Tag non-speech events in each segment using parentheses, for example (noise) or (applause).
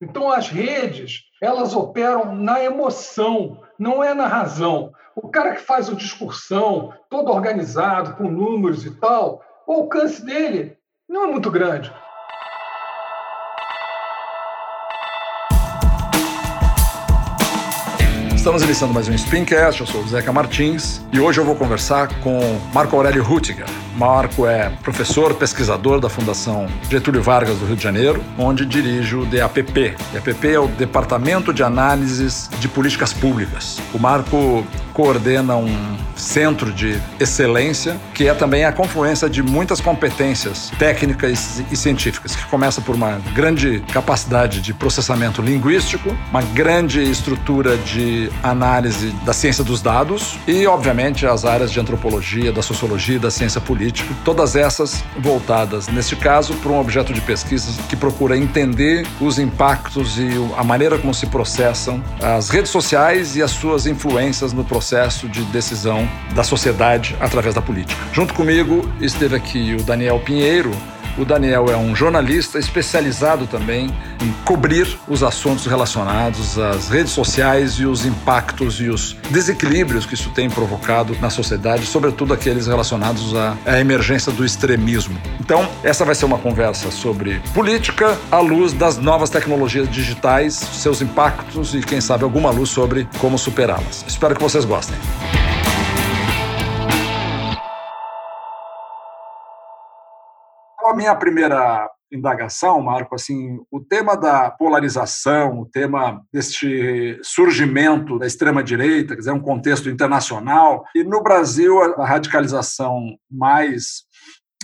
Então, as redes, elas operam na emoção, não é na razão. O cara que faz o discursão, todo organizado, com números e tal, o alcance dele não é muito grande. Estamos iniciando mais um Springcast, eu sou o Zeca Martins e hoje eu vou conversar com Marco Aurélio Hutiger. Marco é professor, pesquisador da Fundação Getúlio Vargas do Rio de Janeiro, onde dirige o DAPP. DAPP é o Departamento de Análises de Políticas Públicas. O Marco coordena um centro de excelência, que é também a confluência de muitas competências técnicas e científicas, que começa por uma grande capacidade de processamento linguístico, uma grande estrutura de análise da ciência dos dados e, obviamente, as áreas de antropologia, da sociologia da ciência política, todas essas voltadas, neste caso, para um objeto de pesquisa que procura entender os impactos e a maneira como se processam as redes sociais e as suas influências no processo de decisão da sociedade através da política. Junto comigo esteve aqui o Daniel Pinheiro. O Daniel é um jornalista especializado também em cobrir os assuntos relacionados às redes sociais e os impactos e os desequilíbrios que isso tem provocado na sociedade, sobretudo aqueles relacionados à, emergência do extremismo. Então, essa vai ser uma conversa sobre política à luz das novas tecnologias digitais, seus impactos e, quem sabe, alguma luz sobre como superá-las. Espero que vocês gostem. Minha primeira indagação, Marco, assim, o tema da polarização, o tema deste surgimento da extrema direita, quer dizer, um contexto internacional, e no Brasil a radicalização mais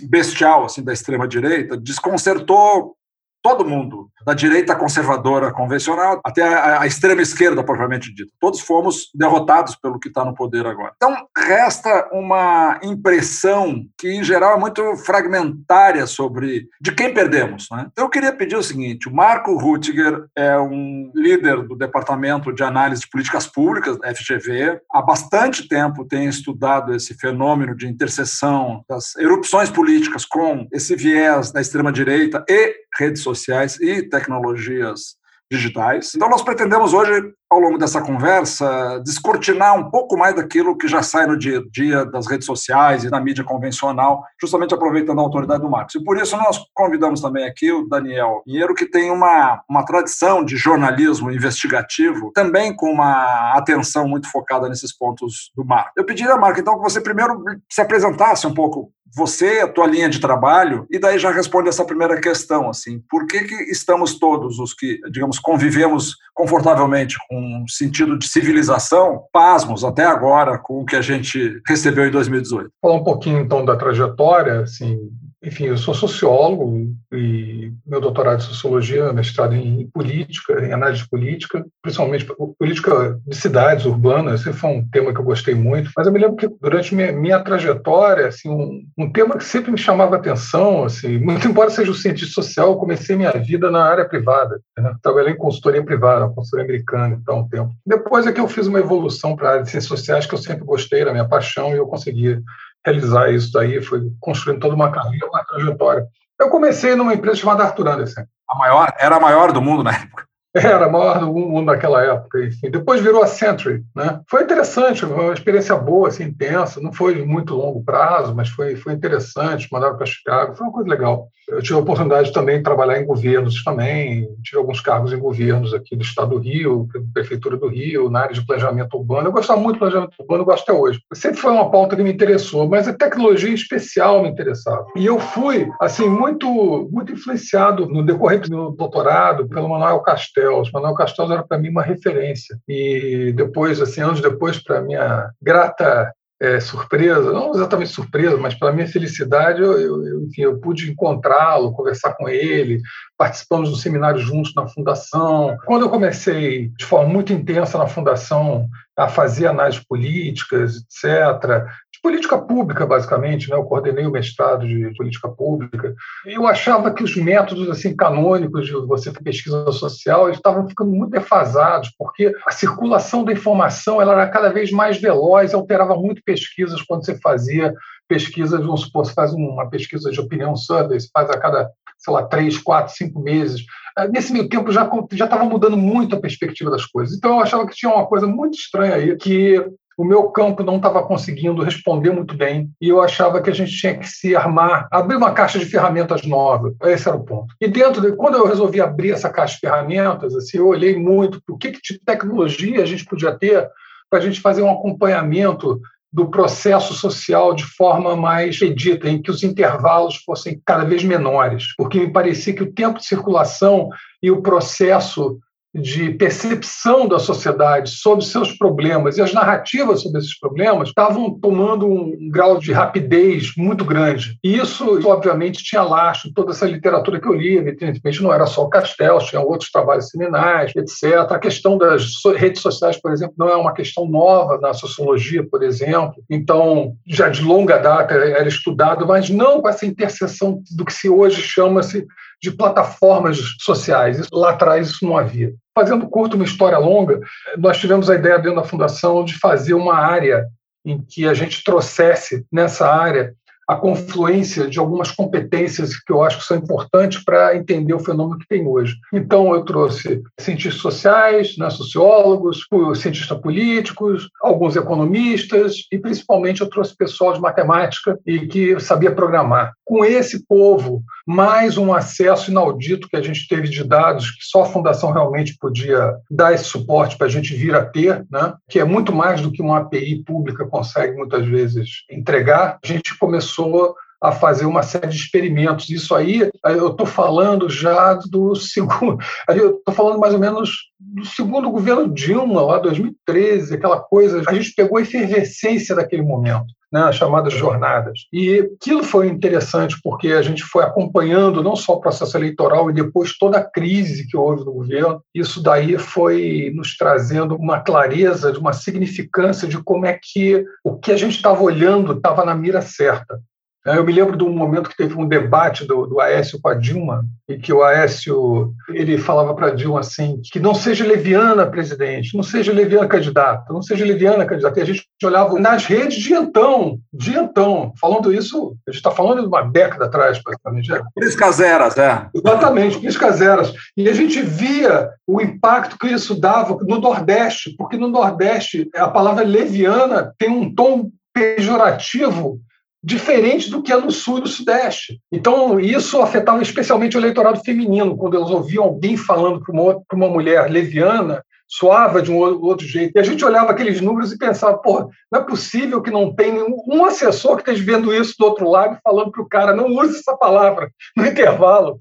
bestial assim da extrema direita desconcertou todo mundo, da direita conservadora convencional até a, a extrema esquerda propriamente dita. Todos fomos derrotados pelo que está no poder agora. Então, resta uma impressão que, em geral, é muito fragmentária sobre de quem perdemos. Né? Então, eu queria pedir o seguinte: o Marco Rutiger é um líder do Departamento de Análise de Políticas Públicas, da FGV. Há bastante tempo tem estudado esse fenômeno de interseção das erupções políticas com esse viés da extrema-direita e redes sociais e tecnologias digitais. Então, nós pretendemos hoje, ao longo dessa conversa, descortinar um pouco mais daquilo que já sai no dia a dia das redes sociais e na mídia convencional, justamente aproveitando a autoridade do Marcos. E por isso nós convidamos também aqui o Daniel Pinheiro, que tem uma, uma tradição de jornalismo investigativo, também com uma atenção muito focada nesses pontos do Marco. Eu pediria, Marco, então, que você primeiro se apresentasse um pouco você, a tua linha de trabalho, e daí já responde essa primeira questão, assim, por que, que estamos todos os que, digamos, convivemos confortavelmente com um sentido de civilização, pasmos até agora com o que a gente recebeu em 2018? Falar um pouquinho, então, da trajetória, assim, enfim, eu sou sociólogo e meu doutorado em sociologia, mestrado em política, em análise política, principalmente política de cidades urbanas, esse foi um tema que eu gostei muito. Mas eu me lembro que durante minha, minha trajetória, assim, um, um, tema que sempre me chamava atenção, assim, muito embora seja um cientista social, eu comecei minha vida na área privada. Né? Trabalhei em consultoria privada, consultoria americana, então um tempo. Depois é que eu fiz uma evolução para a área de ciências sociais que eu sempre gostei, era minha paixão e eu consegui realizar isso daí, foi construindo toda uma carreira, uma trajetória. Eu comecei numa empresa chamada Arthur Anderson. A maior, era a maior do mundo na época. Era a maior do mundo naquela época, enfim. Depois virou a Century, né? Foi interessante, uma experiência boa, assim, intensa. Não foi muito longo prazo, mas foi, foi interessante. Mandaram para Chicago, foi uma coisa legal. Eu tive a oportunidade também de trabalhar em governos também, tive alguns cargos em governos aqui do Estado do Rio, Prefeitura do Rio, na área de planejamento urbano. Eu gostava muito de planejamento urbano, gosto até hoje. Sempre foi uma pauta que me interessou, mas a tecnologia em especial me interessava. E eu fui, assim, muito, muito influenciado no decorrer do meu doutorado pelo Manuel Castells. Manuel Castells era para mim uma referência. E depois, assim, anos depois, para minha grata é, surpresa, não exatamente surpresa, mas para minha felicidade, eu, eu, enfim, eu pude encontrá-lo, conversar com ele, participamos do seminário juntos na fundação. Quando eu comecei de forma muito intensa na fundação a fazer análises políticas, etc., política pública, basicamente, né? Eu coordenei o mestrado de política pública. E eu achava que os métodos assim canônicos de você pesquisa social estavam ficando muito defasados, porque a circulação da informação ela era cada vez mais veloz, alterava muito pesquisas quando você fazia pesquisas, vamos supor, você faz uma pesquisa de opinião survey, você faz a cada sei lá, três, quatro, cinco meses. Ah, nesse meio tempo já já estava mudando muito a perspectiva das coisas. Então eu achava que tinha uma coisa muito estranha aí, que o meu campo não estava conseguindo responder muito bem e eu achava que a gente tinha que se armar, abrir uma caixa de ferramentas nova. Esse era o ponto. E dentro de, quando eu resolvi abrir essa caixa de ferramentas, assim, eu olhei muito para o que, que de tecnologia a gente podia ter para a gente fazer um acompanhamento do processo social de forma mais edita, em que os intervalos fossem cada vez menores, porque me parecia que o tempo de circulação e o processo de percepção da sociedade sobre seus problemas e as narrativas sobre esses problemas estavam tomando um grau de rapidez muito grande. E isso, obviamente, tinha lastro toda essa literatura que eu li, evidentemente não era só o Castel, tinha outros trabalhos seminais, etc. A questão das redes sociais, por exemplo, não é uma questão nova na sociologia, por exemplo. Então, já de longa data era estudado, mas não com essa interseção do que se hoje chama-se de plataformas sociais. Lá atrás isso não havia. Fazendo curto uma história longa, nós tivemos a ideia dentro da fundação de fazer uma área em que a gente trouxesse nessa área a confluência de algumas competências que eu acho que são importantes para entender o fenômeno que tem hoje. Então, eu trouxe cientistas sociais, né, sociólogos, cientistas políticos, alguns economistas e, principalmente, eu trouxe pessoal de matemática e que sabia programar. Com esse povo, mais um acesso inaudito que a gente teve de dados que só a Fundação realmente podia dar esse suporte para a gente vir a ter, né, que é muito mais do que uma API pública consegue muitas vezes entregar. A gente começou começou a fazer uma série de experimentos. Isso aí, eu estou falando já do segundo, (laughs) eu estou falando mais ou menos do segundo governo Dilma, lá 2013, aquela coisa. A gente pegou a efervescência daquele momento. Né, as chamadas jornadas. E aquilo foi interessante porque a gente foi acompanhando não só o processo eleitoral e depois toda a crise que houve no governo. Isso daí foi nos trazendo uma clareza, de uma significância de como é que o que a gente estava olhando estava na mira certa. Eu me lembro de um momento que teve um debate do, do Aécio com a Dilma, e que o Aécio ele falava para a Dilma assim, que não seja leviana presidente, não seja leviana candidata, não seja leviana candidata. E a gente olhava nas redes de então, de então, falando isso, a gente está falando de uma década atrás, praticamente. É. Priscas eras, é. Exatamente, priscas eras. E a gente via o impacto que isso dava no Nordeste, porque no Nordeste a palavra leviana tem um tom pejorativo diferente do que é no sul e no sudeste. Então, isso afetava especialmente o eleitorado feminino, quando eles ouviam alguém falando para uma, uma mulher leviana, soava de um outro jeito. E a gente olhava aqueles números e pensava, pô, não é possível que não tenha um assessor que esteja vendo isso do outro lado falando para o cara, não use essa palavra (laughs) no intervalo.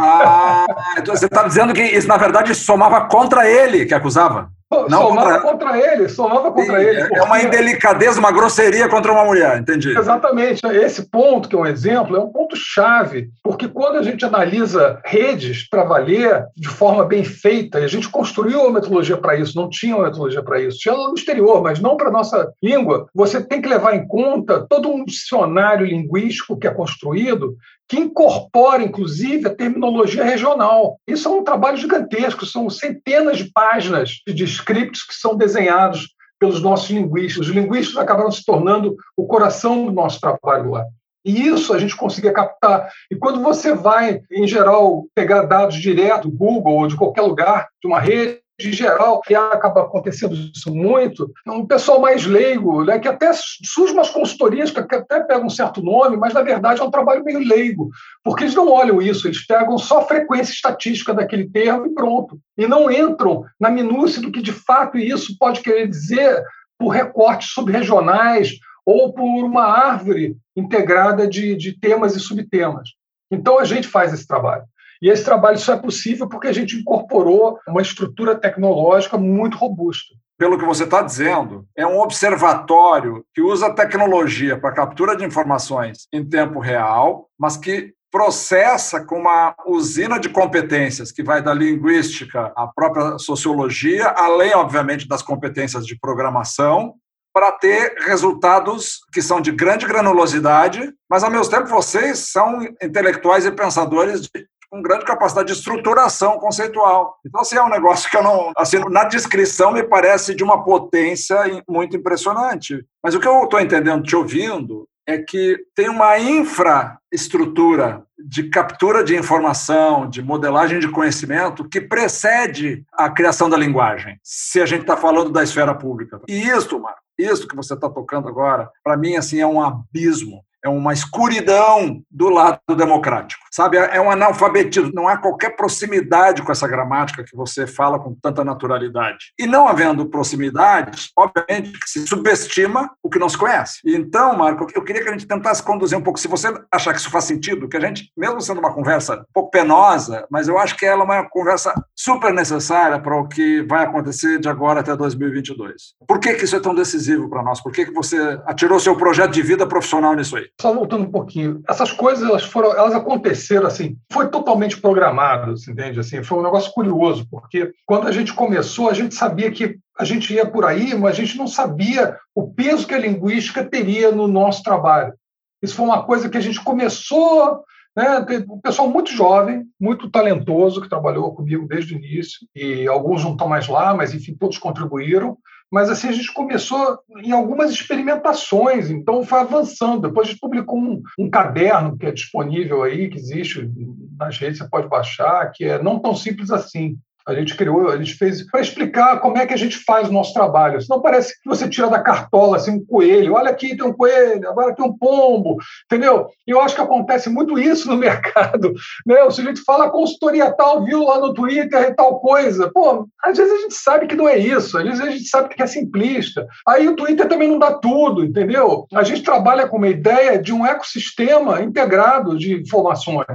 Ah, então você está dizendo que isso, na verdade, somava contra ele que acusava? Não somava contra... contra ele, somava contra Sim, ele. É uma indelicadeza, uma grosseria contra uma mulher, entendi. Exatamente. Esse ponto, que é um exemplo, é um ponto chave, porque quando a gente analisa redes para valer de forma bem feita, e a gente construiu uma metodologia para isso, não tinha uma metodologia para isso, tinha no exterior, mas não para a nossa língua, você tem que levar em conta todo um dicionário linguístico que é construído que incorpora, inclusive, a terminologia regional. Isso é um trabalho gigantesco, são centenas de páginas de scripts que são desenhados pelos nossos linguistas. Os linguistas acabaram se tornando o coração do nosso trabalho lá. E isso a gente conseguia captar. E quando você vai, em geral, pegar dados direto do Google ou de qualquer lugar, de uma rede, de geral, que acaba acontecendo isso muito, é um pessoal mais leigo, né, que até surge umas consultorias que até pegam um certo nome, mas na verdade é um trabalho meio leigo, porque eles não olham isso, eles pegam só a frequência estatística daquele termo e pronto. E não entram na minúcia do que de fato isso pode querer dizer por recortes subregionais ou por uma árvore integrada de, de temas e subtemas. Então a gente faz esse trabalho. E esse trabalho só é possível porque a gente incorporou uma estrutura tecnológica muito robusta. Pelo que você está dizendo, é um observatório que usa tecnologia para captura de informações em tempo real, mas que processa com uma usina de competências que vai da linguística à própria sociologia, além, obviamente, das competências de programação, para ter resultados que são de grande granulosidade, mas ao mesmo tempo vocês são intelectuais e pensadores de com grande capacidade de estruturação conceitual. Então, assim, é um negócio que eu não. Assim, na descrição me parece de uma potência muito impressionante. Mas o que eu estou entendendo, te ouvindo, é que tem uma infraestrutura de captura de informação, de modelagem de conhecimento que precede a criação da linguagem, se a gente está falando da esfera pública. E isso, Marco, isso que você está tocando agora, para mim assim é um abismo é uma escuridão do lado democrático, sabe? É um analfabetismo, não há qualquer proximidade com essa gramática que você fala com tanta naturalidade. E não havendo proximidade, obviamente se subestima o que não se conhece. Então, Marco, eu queria que a gente tentasse conduzir um pouco, se você achar que isso faz sentido, que a gente, mesmo sendo uma conversa um pouco penosa, mas eu acho que ela é uma conversa super necessária para o que vai acontecer de agora até 2022. Por que, que isso é tão decisivo para nós? Por que, que você atirou seu projeto de vida profissional nisso aí? Só voltando um pouquinho, essas coisas elas foram, elas aconteceram assim, foi totalmente programado, entende? Assim, foi um negócio curioso, porque quando a gente começou, a gente sabia que a gente ia por aí, mas a gente não sabia o peso que a linguística teria no nosso trabalho. Isso foi uma coisa que a gente começou né, um pessoal muito jovem, muito talentoso, que trabalhou comigo desde o início, e alguns não estão mais lá, mas enfim, todos contribuíram. Mas assim, a gente começou em algumas experimentações, então foi avançando. Depois a gente publicou um, um caderno que é disponível aí, que existe nas redes, você pode baixar, que é não tão simples assim. A gente criou, a gente fez para explicar como é que a gente faz o nosso trabalho. Senão parece que você tira da cartola assim, um coelho. Olha aqui, tem um coelho, agora tem um pombo, entendeu? E eu acho que acontece muito isso no (laughs) mercado. Né? O sujeito fala consultoria tal, viu lá no Twitter e tal coisa. Pô, às vezes a gente sabe que não é isso, às vezes a gente sabe que é simplista. Aí o Twitter também não dá tudo, entendeu? A gente trabalha com uma ideia de um ecossistema integrado de informações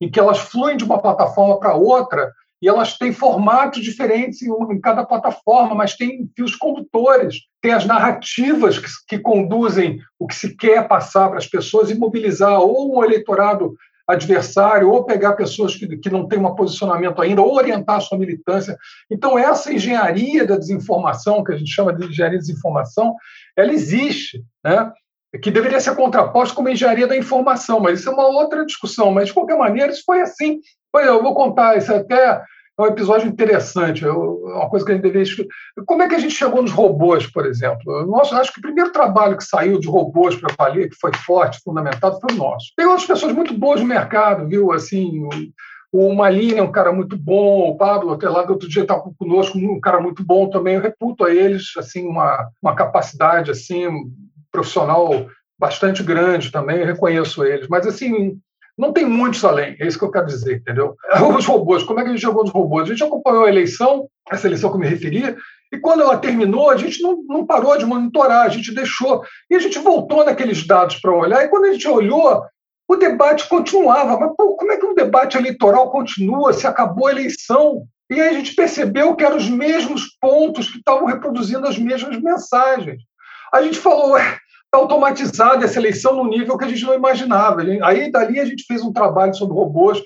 em que elas fluem de uma plataforma para outra e elas têm formatos diferentes em, em, cada plataforma, mas tem fios condutores, tem as narrativas que, que conduzem o que se quer passar para as pessoas e mobilizar ou um eleitorado adversário, ou pegar pessoas que, que não têm um posicionamento ainda, ou orientar a sua militância. Então, essa engenharia da desinformação, que a gente chama de engenharia de desinformação, ela existe, né? Que deveria ser contraposta com engenharia da informação, mas isso é uma outra discussão. Mas, de qualquer maneira, isso foi assim. Eu vou contar isso até é um episódio interessante, uma coisa que a gente deveria. Como é que a gente chegou nos robôs, por exemplo? Eu acho que o primeiro trabalho que saiu de robôs para valer, que foi forte, fundamentado, foi o nosso. Tem outras pessoas muito boas no mercado, viu? Assim, o Malini é um cara muito bom, o Pablo, até lá do outro dia estava conosco, um cara muito bom também. Eu reputo a eles assim uma, uma capacidade assim profissional bastante grande também, reconheço eles. Mas assim, não tem muitos além, é isso que eu quero dizer, entendeu? (laughs) Os robôs, como é que a gente chegou nos robôs? A gente acompanhou a eleição, essa eleição que eu me referi, e quando ela terminou, a gente não, não parou de monitorar, a gente deixou. E a gente voltou naqueles dados para olhar, e quando a gente olhou, o debate continuava. Mas pô, como é que o debate eleitoral continua se acabou a eleição? E aí a gente percebeu que eram os mesmos pontos que estavam reproduzindo as mesmas mensagens. A gente falou, automatizada essa eleição no nível que a gente não imaginava. Aí, dali, a gente fez um trabalho sobre robôs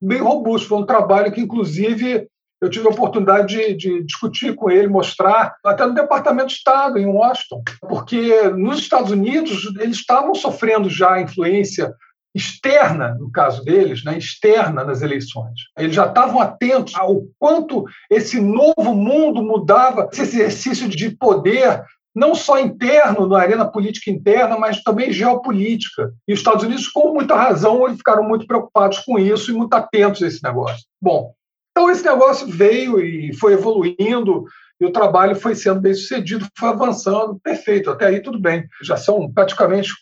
bem robusto. Foi um trabalho que, inclusive, eu tive a oportunidade de, de, discutir com ele, mostrar, até no Departamento de Estado, em Washington, porque nos Estados Unidos eles estavam sofrendo já influência externa, no caso deles, né, externa nas eleições. Eles já estavam atentos ao quanto esse novo mundo mudava, esse exercício de poder não só interno, na arena política interna, mas também geopolítica. E os Estados Unidos, com muita razão, eles ficaram muito preocupados com isso e muito atentos a esse negócio. Bom, então esse negócio veio e foi evoluindo, e o trabalho foi sendo bem sucedido, foi avançando, perfeito, até aí tudo bem. Já são praticamente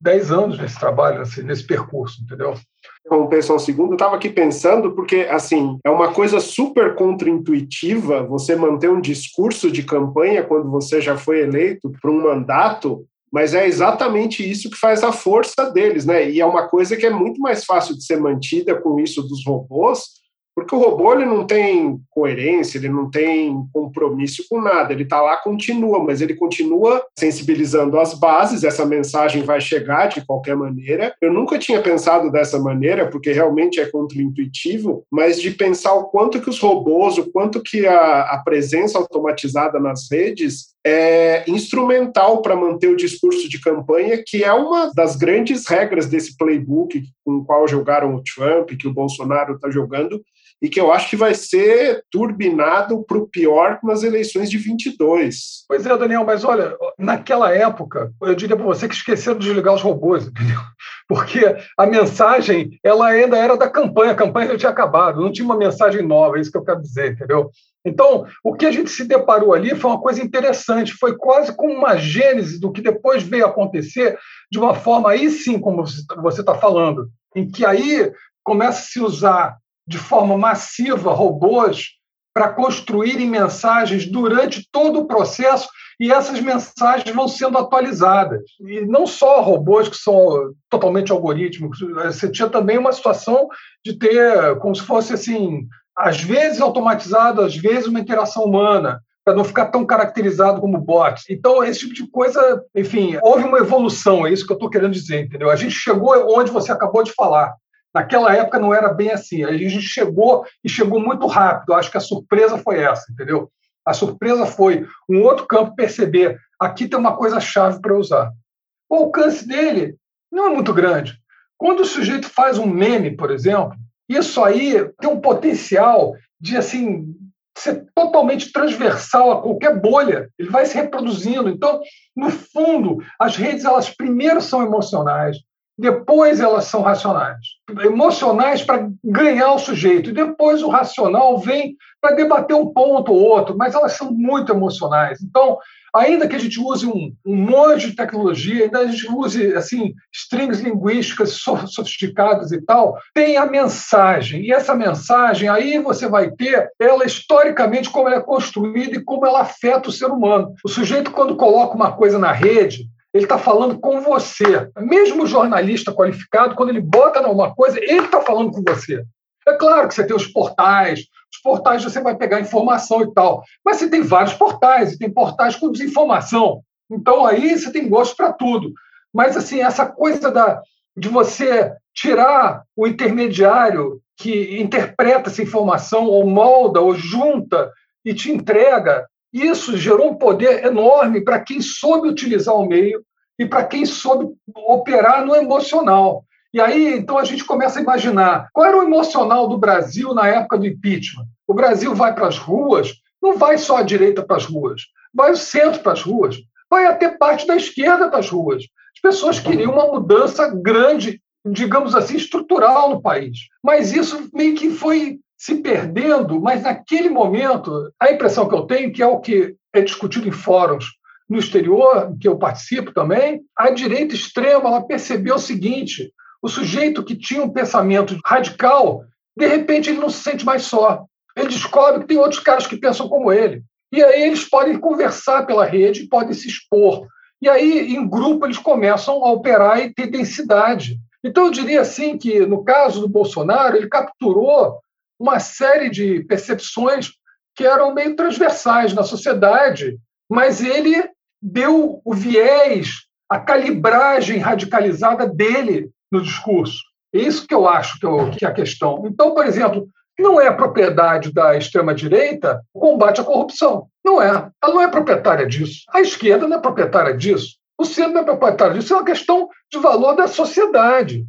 10 anos nesse trabalho, nesse, nesse percurso, entendeu? Como pensar um segundo, eu estava aqui pensando, porque, assim, é uma coisa super contraintuitiva você manter um discurso de campanha quando você já foi eleito para um mandato, mas é exatamente isso que faz a força deles, né? E é uma coisa que é muito mais fácil de ser mantida com isso dos robôs, porque o robô ele não tem coerência, ele não tem compromisso com nada, ele está lá, continua, mas ele continua sensibilizando as bases, essa mensagem vai chegar de qualquer maneira. Eu nunca tinha pensado dessa maneira, porque realmente é contraintuitivo, mas de pensar o quanto que os robôs, o quanto que a, a presença automatizada nas redes é instrumental para manter o discurso de campanha, que é uma das grandes regras desse playbook com o qual jogaram o Trump, que o Bolsonaro está jogando, e que eu acho que vai ser turbinado para o pior nas eleições de 22. Pois é, Daniel, mas olha, naquela época, eu diria para você que esqueceram de desligar os robôs, (laughs) entendeu? Porque a mensagem, ela ainda era da campanha, a campanha já tinha acabado, não tinha uma mensagem nova, é isso que eu quero dizer, entendeu? Então, o que a gente se deparou ali foi uma coisa interessante, foi quase como uma gênese do que depois veio acontecer, de uma forma aí sim, como você está falando, em que aí começa a se usar de forma massiva robôs para construírem mensagens durante todo o processo e essas mensagens vão sendo atualizadas. E não só robôs que são totalmente algorítmicos, você tinha também uma situação de ter como se fosse assim, às vezes automatizado, às vezes uma interação humana, para não ficar tão caracterizado como bot. Então, esse tipo de coisa, enfim, houve uma evolução, é isso que eu estou querendo dizer, entendeu? A gente chegou onde você acabou de falar. Naquela época não era bem assim. A gente chegou e chegou muito rápido. Acho que a surpresa foi essa, entendeu? A surpresa foi um outro campo perceber aqui tem uma coisa chave para usar. O alcance dele não é muito grande. Quando o sujeito faz um meme, por exemplo, isso aí tem um potencial de assim ser totalmente transversal a qualquer bolha. Ele vai se reproduzindo. Então, no fundo, as redes elas primeiro são emocionais, depois elas são racionais. Emocionais para ganhar o sujeito, e depois o racional vem para debater um ponto ou outro, mas elas são muito emocionais. Então, ainda que a gente use um, um monte de tecnologia, ainda a gente use assim strings linguísticas sofisticadas e tal, tem a mensagem. E essa mensagem aí você vai ter ela historicamente como ela é construída e como ela afeta o ser humano. O sujeito quando coloca uma coisa na rede, ele está falando com você. Mesmo jornalista qualificado, quando ele bota numa coisa, ele está falando com você. É claro que você tem os portais, os portais você vai pegar informação e tal, mas você tem vários portais, e tem portais com desinformação. Então aí você tem gosto para tudo. Mas assim, essa coisa da, de você tirar o intermediário que interpreta essa informação, ou molda, ou junta e te entrega, isso gerou um poder enorme para quem soube utilizar o meio e para quem soube operar no emocional. E aí, então, a gente começa a imaginar qual era o emocional do Brasil na época do impeachment. O Brasil vai para as ruas, não vai só a direita para as ruas, vai o centro para as ruas, vai até parte da esquerda para as ruas. As pessoas queriam uma mudança grande, digamos assim, estrutural no país. Mas isso meio que foi se perdendo, mas naquele momento, a impressão que eu tenho, que é o que é discutido em fóruns no exterior, que eu participo também, a direita extrema ela percebeu o seguinte: o sujeito que tinha um pensamento radical, de repente ele não se sente mais só. Ele descobre que tem outros caras que pensam como ele. E aí eles podem conversar pela rede, podem se expor. E aí, em grupo, eles começam a operar e ter densidade. Então, eu diria assim que, no caso do Bolsonaro, ele capturou uma série de percepções que eram meio transversais na sociedade, mas ele deu o viés, a calibragem radicalizada dele no discurso. É isso que eu acho que é a questão. Então, por exemplo, não é propriedade da extrema-direita o combate à corrupção. Não é. Ela não é proprietária disso. A esquerda não é proprietária disso. O centro não é proprietário disso. É uma questão de valor da sociedade.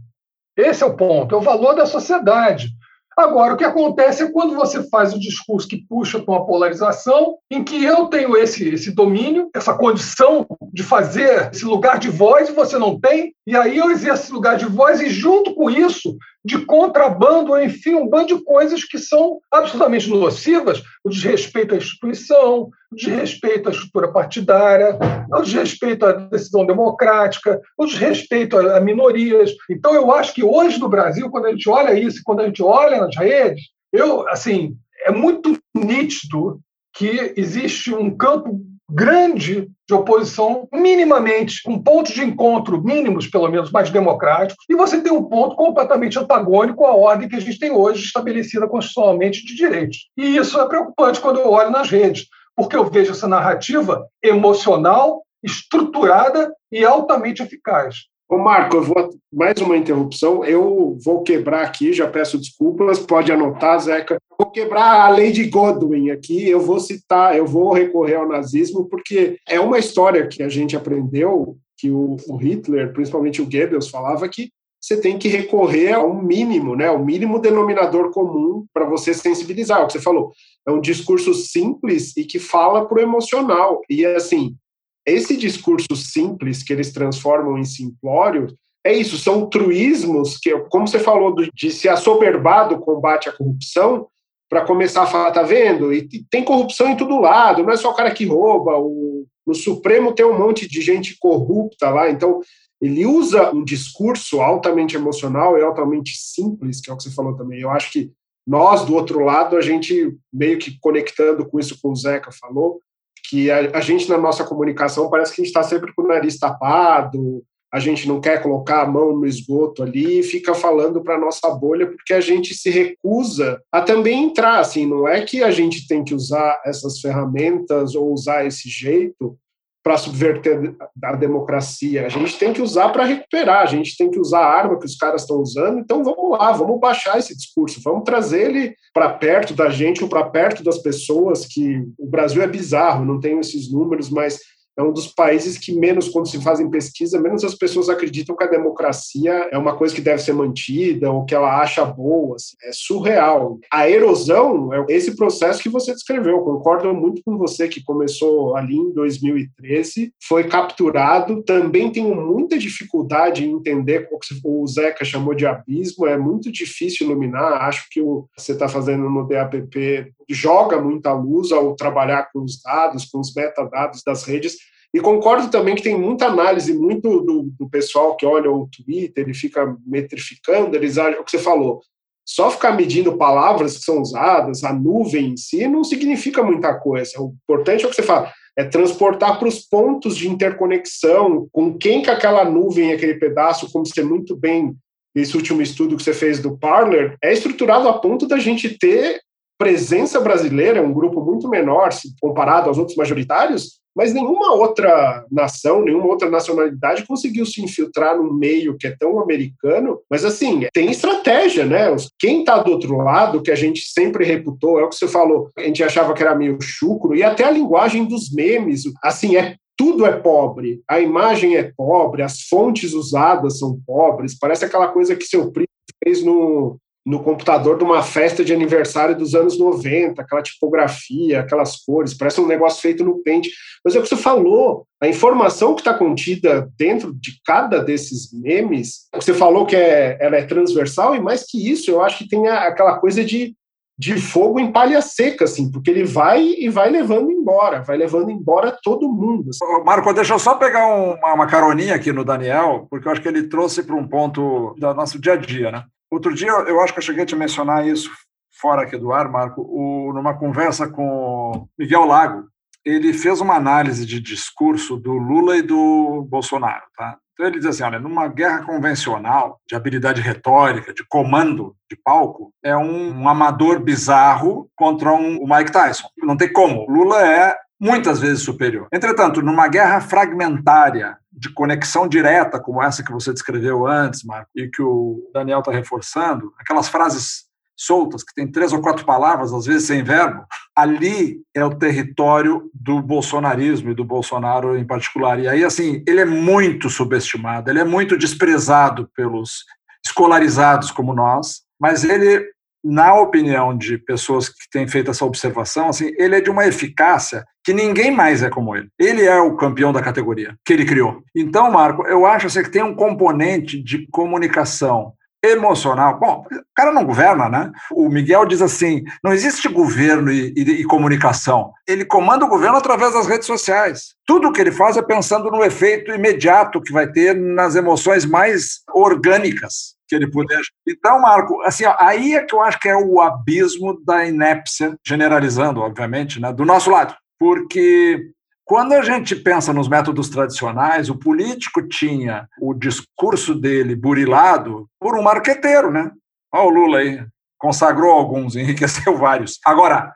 Esse é o ponto, é o valor da sociedade. Agora, o que acontece é quando você faz o discurso que puxa para uma polarização, em que eu tenho esse, esse domínio, essa condição de fazer esse lugar de voz você não tem, e aí eu exerço esse lugar de voz e, junto com isso, de contrabando, enfim, um bando de coisas que são absolutamente nocivas, o desrespeito à instituição, o desrespeito à estrutura partidária, o desrespeito à decisão democrática, o desrespeito a minorias. Então, eu acho que hoje no Brasil, quando a gente olha isso, quando a gente olha nas redes, eu, assim, é muito nítido que existe um campo grande de oposição, minimamente, com pontos de encontro mínimos, pelo menos, mais democráticos, e você tem um ponto completamente antagônico à ordem que a gente tem hoje estabelecida constitucionalmente de direitos. E isso é preocupante quando eu olho nas redes, porque eu vejo essa narrativa emocional, estruturada e altamente eficaz. Ô Marco, eu vou mais uma interrupção. Eu vou quebrar aqui, já peço desculpas, pode anotar, Zeca. Vou quebrar a lei de Godwin aqui. Eu vou citar, eu vou recorrer ao nazismo, porque é uma história que a gente aprendeu que o, o Hitler, principalmente o Goebbels, falava que você tem que recorrer ao mínimo, né? O mínimo denominador comum para você sensibilizar. O que você falou é um discurso simples e que fala para o emocional. E assim, esse discurso simples que eles transformam em simplório é isso, são truísmos que, como você falou, de se assoberbar do combate à corrupção, para começar a falar, tá vendo? E tem corrupção em todo lado, não é só o cara que rouba, o, no Supremo tem um monte de gente corrupta lá, então ele usa um discurso altamente emocional e altamente simples, que é o que você falou também. Eu acho que nós, do outro lado, a gente meio que conectando com isso que o Zeca falou, que a, a gente na nossa comunicação parece que a gente está sempre com o nariz tapado, a gente não quer colocar a mão no esgoto ali e fica falando para nossa bolha porque a gente se recusa a também entrar. Assim, não é que a gente tem que usar essas ferramentas ou usar esse jeito para subverter a democracia. A gente tem que usar para recuperar, a gente tem que usar a arma que os caras estão usando. Então vamos lá, vamos baixar esse discurso, vamos trazer ele para perto da gente ou para perto das pessoas. Que o Brasil é bizarro, não tenho esses números, mas é um dos países que menos, quando se fazem pesquisa, menos as pessoas acreditam que a democracia é uma coisa que deve ser mantida ou que ela acha boa. Assim. É surreal. A erosão é esse processo que você descreveu. Concordo muito com você que começou ali em 2013, foi capturado. Também tenho muita dificuldade em entender o que o Zeca chamou de abismo. É muito difícil iluminar. Acho que o que você está fazendo no DAPP joga muita luz ao trabalhar com os dados, com os metadados das redes. E concordo também que tem muita análise, muito do, do pessoal que olha o Twitter e fica metrificando, eles acham o que você falou. Só ficar medindo palavras que são usadas, a nuvem em si, não significa muita coisa. O importante é o que você fala, é transportar para os pontos de interconexão, com quem que aquela nuvem, aquele pedaço, como você muito bem esse último estudo que você fez do Parler, é estruturado a ponto da gente ter presença brasileira, é um grupo muito menor se comparado aos outros majoritários, mas nenhuma outra nação, nenhuma outra nacionalidade conseguiu se infiltrar no meio que é tão americano. Mas assim, tem estratégia, né? Quem está do outro lado, que a gente sempre reputou, é o que você falou, a gente achava que era meio chucro, e até a linguagem dos memes, assim, é tudo é pobre, a imagem é pobre, as fontes usadas são pobres, parece aquela coisa que seu primo fez no, no computador de uma festa de aniversário dos anos 90, aquela tipografia, aquelas cores, parece um negócio feito no pente. Mas é o que você falou, a informação que está contida dentro de cada desses memes, você falou que é, ela é transversal, e mais que isso, eu acho que tem a, aquela coisa de, de fogo em palha seca, assim, porque ele vai e vai levando embora, vai levando embora todo mundo. Assim. Marco, deixa eu só pegar uma, uma caroninha aqui no Daniel, porque eu acho que ele trouxe para um ponto do nosso dia a dia, né? Outro dia, eu acho que eu cheguei a te mencionar isso fora aqui do ar, Marco, o, numa conversa com Miguel Lago, ele fez uma análise de discurso do Lula e do Bolsonaro, tá? Então ele diz assim, olha, numa guerra convencional de habilidade retórica, de comando de palco, é um, um amador bizarro contra um, o Mike Tyson. Não tem como. Lula é muitas vezes superior. Entretanto, numa guerra fragmentária, de conexão direta, como essa que você descreveu antes, Marco, e que o Daniel está reforçando, aquelas frases soltas, que tem três ou quatro palavras, às vezes sem verbo, ali é o território do bolsonarismo e do Bolsonaro em particular. E aí, assim, ele é muito subestimado, ele é muito desprezado pelos escolarizados como nós, mas ele na opinião de pessoas que têm feito essa observação, assim, ele é de uma eficácia que ninguém mais é como ele. Ele é o campeão da categoria que ele criou. Então, Marco, eu acho assim, que tem um componente de comunicação emocional. Bom, o cara não governa, né? O Miguel diz assim: não existe governo e, e, e, comunicação. Ele comanda o governo através das redes sociais. Tudo que ele faz é pensando no efeito imediato que vai ter nas emoções mais orgânicas que ele puder. Então, Marco, assim, aí é que eu acho que é o abismo da inépcia, generalizando, obviamente, né, do nosso lado. Porque quando a gente pensa nos métodos tradicionais, o político tinha o discurso dele burilado por um marqueteiro, né? Olha o Lula aí, consagrou alguns, (laughs) enriqueceu vários. Agora,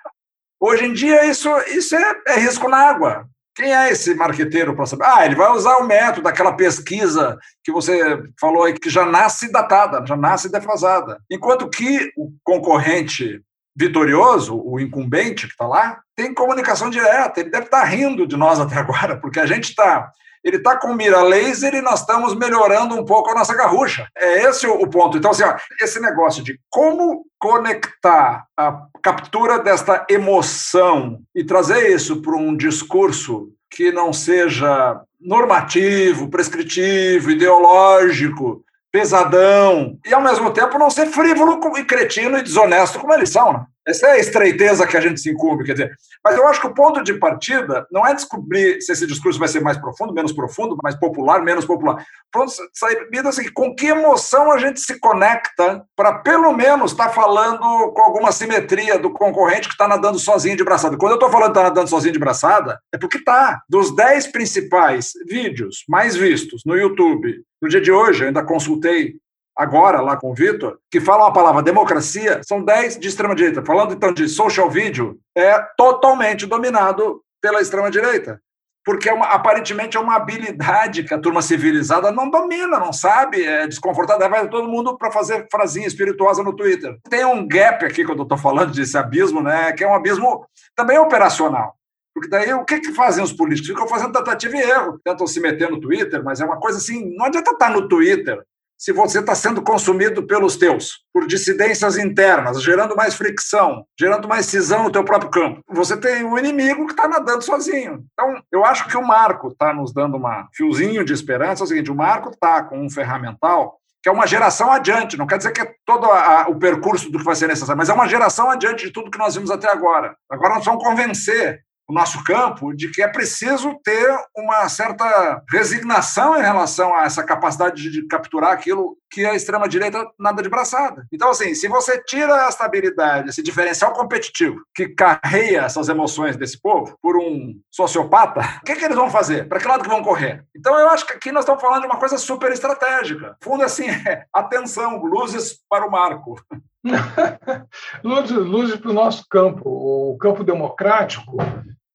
hoje em dia isso, isso é, é risco na água. Quem é esse marqueteiro para saber? Ah, ele vai usar o método daquela pesquisa que você falou aí, que já nasce datada, já nasce defasada. Enquanto que o concorrente vitorioso, o incumbente que está lá, tem comunicação direta. Ele deve estar tá rindo de nós até agora, porque a gente está ele está com mira laser e nós estamos melhorando um pouco a nossa garrucha. É esse o ponto. Então, assim, ó, esse negócio de como conectar a captura desta emoção e trazer isso para um discurso que não seja normativo, prescritivo, ideológico, pesadão, e ao mesmo tempo não ser frívolo e cretino e desonesto como eles são. Né? Essa é a estreiteza que a gente se incumbe, quer dizer. Mas eu acho que o ponto de partida não é descobrir se esse discurso vai ser mais profundo, menos profundo, mais popular, menos popular. Ponto de saída assim, com que emoção a gente se conecta para pelo menos estar tá falando com alguma simetria do concorrente que está nadando sozinho de braçada. Quando eu estou falando que está nadando sozinho de braçada, é porque está. Dos dez principais vídeos mais vistos no YouTube no dia de hoje, eu ainda consultei agora lá com o Vitor, que falam a palavra democracia, são 10 de extrema-direita. Falando então de social video, é totalmente dominado pela extrema-direita. Porque é uma, aparentemente é uma habilidade que a turma civilizada não domina, não sabe, é desconfortável. Vai todo mundo para fazer frasinha espirituosa no Twitter. Tem um gap aqui, quando eu estou falando desse abismo, né, que é um abismo também operacional. Porque daí o que, que fazem os políticos? Ficam fazendo tentativa e erro. Tentam se meter no Twitter, mas é uma coisa assim: não adianta estar no Twitter se você está sendo consumido pelos teus, por dissidências internas, gerando mais fricção, gerando mais cisão no teu próprio campo. Você tem um inimigo que está nadando sozinho. Então, eu acho que o Marco está nos dando um fiozinho de esperança. É o seguinte, o Marco está com um ferramental que é uma geração adiante, não quer dizer que é todo a, o percurso do que vai ser necessário, mas é uma geração adiante de tudo que nós vimos até agora. Agora nós vamos convencer o nosso campo de que é preciso ter uma certa resignação em relação a essa capacidade de capturar aquilo que a extrema-direita nada de braçada. Então, assim, se você tira a estabilidade, esse diferencial competitivo que carreia essas emoções desse povo por um sociopata, o que, que eles vão fazer? Para que lado que vão correr? Então, eu acho que aqui nós estamos falando de uma coisa super estratégica. Fundo, assim, (laughs) é atenção, luzes para o marco. (laughs) luzes, luzes para o nosso campo, o campo democrático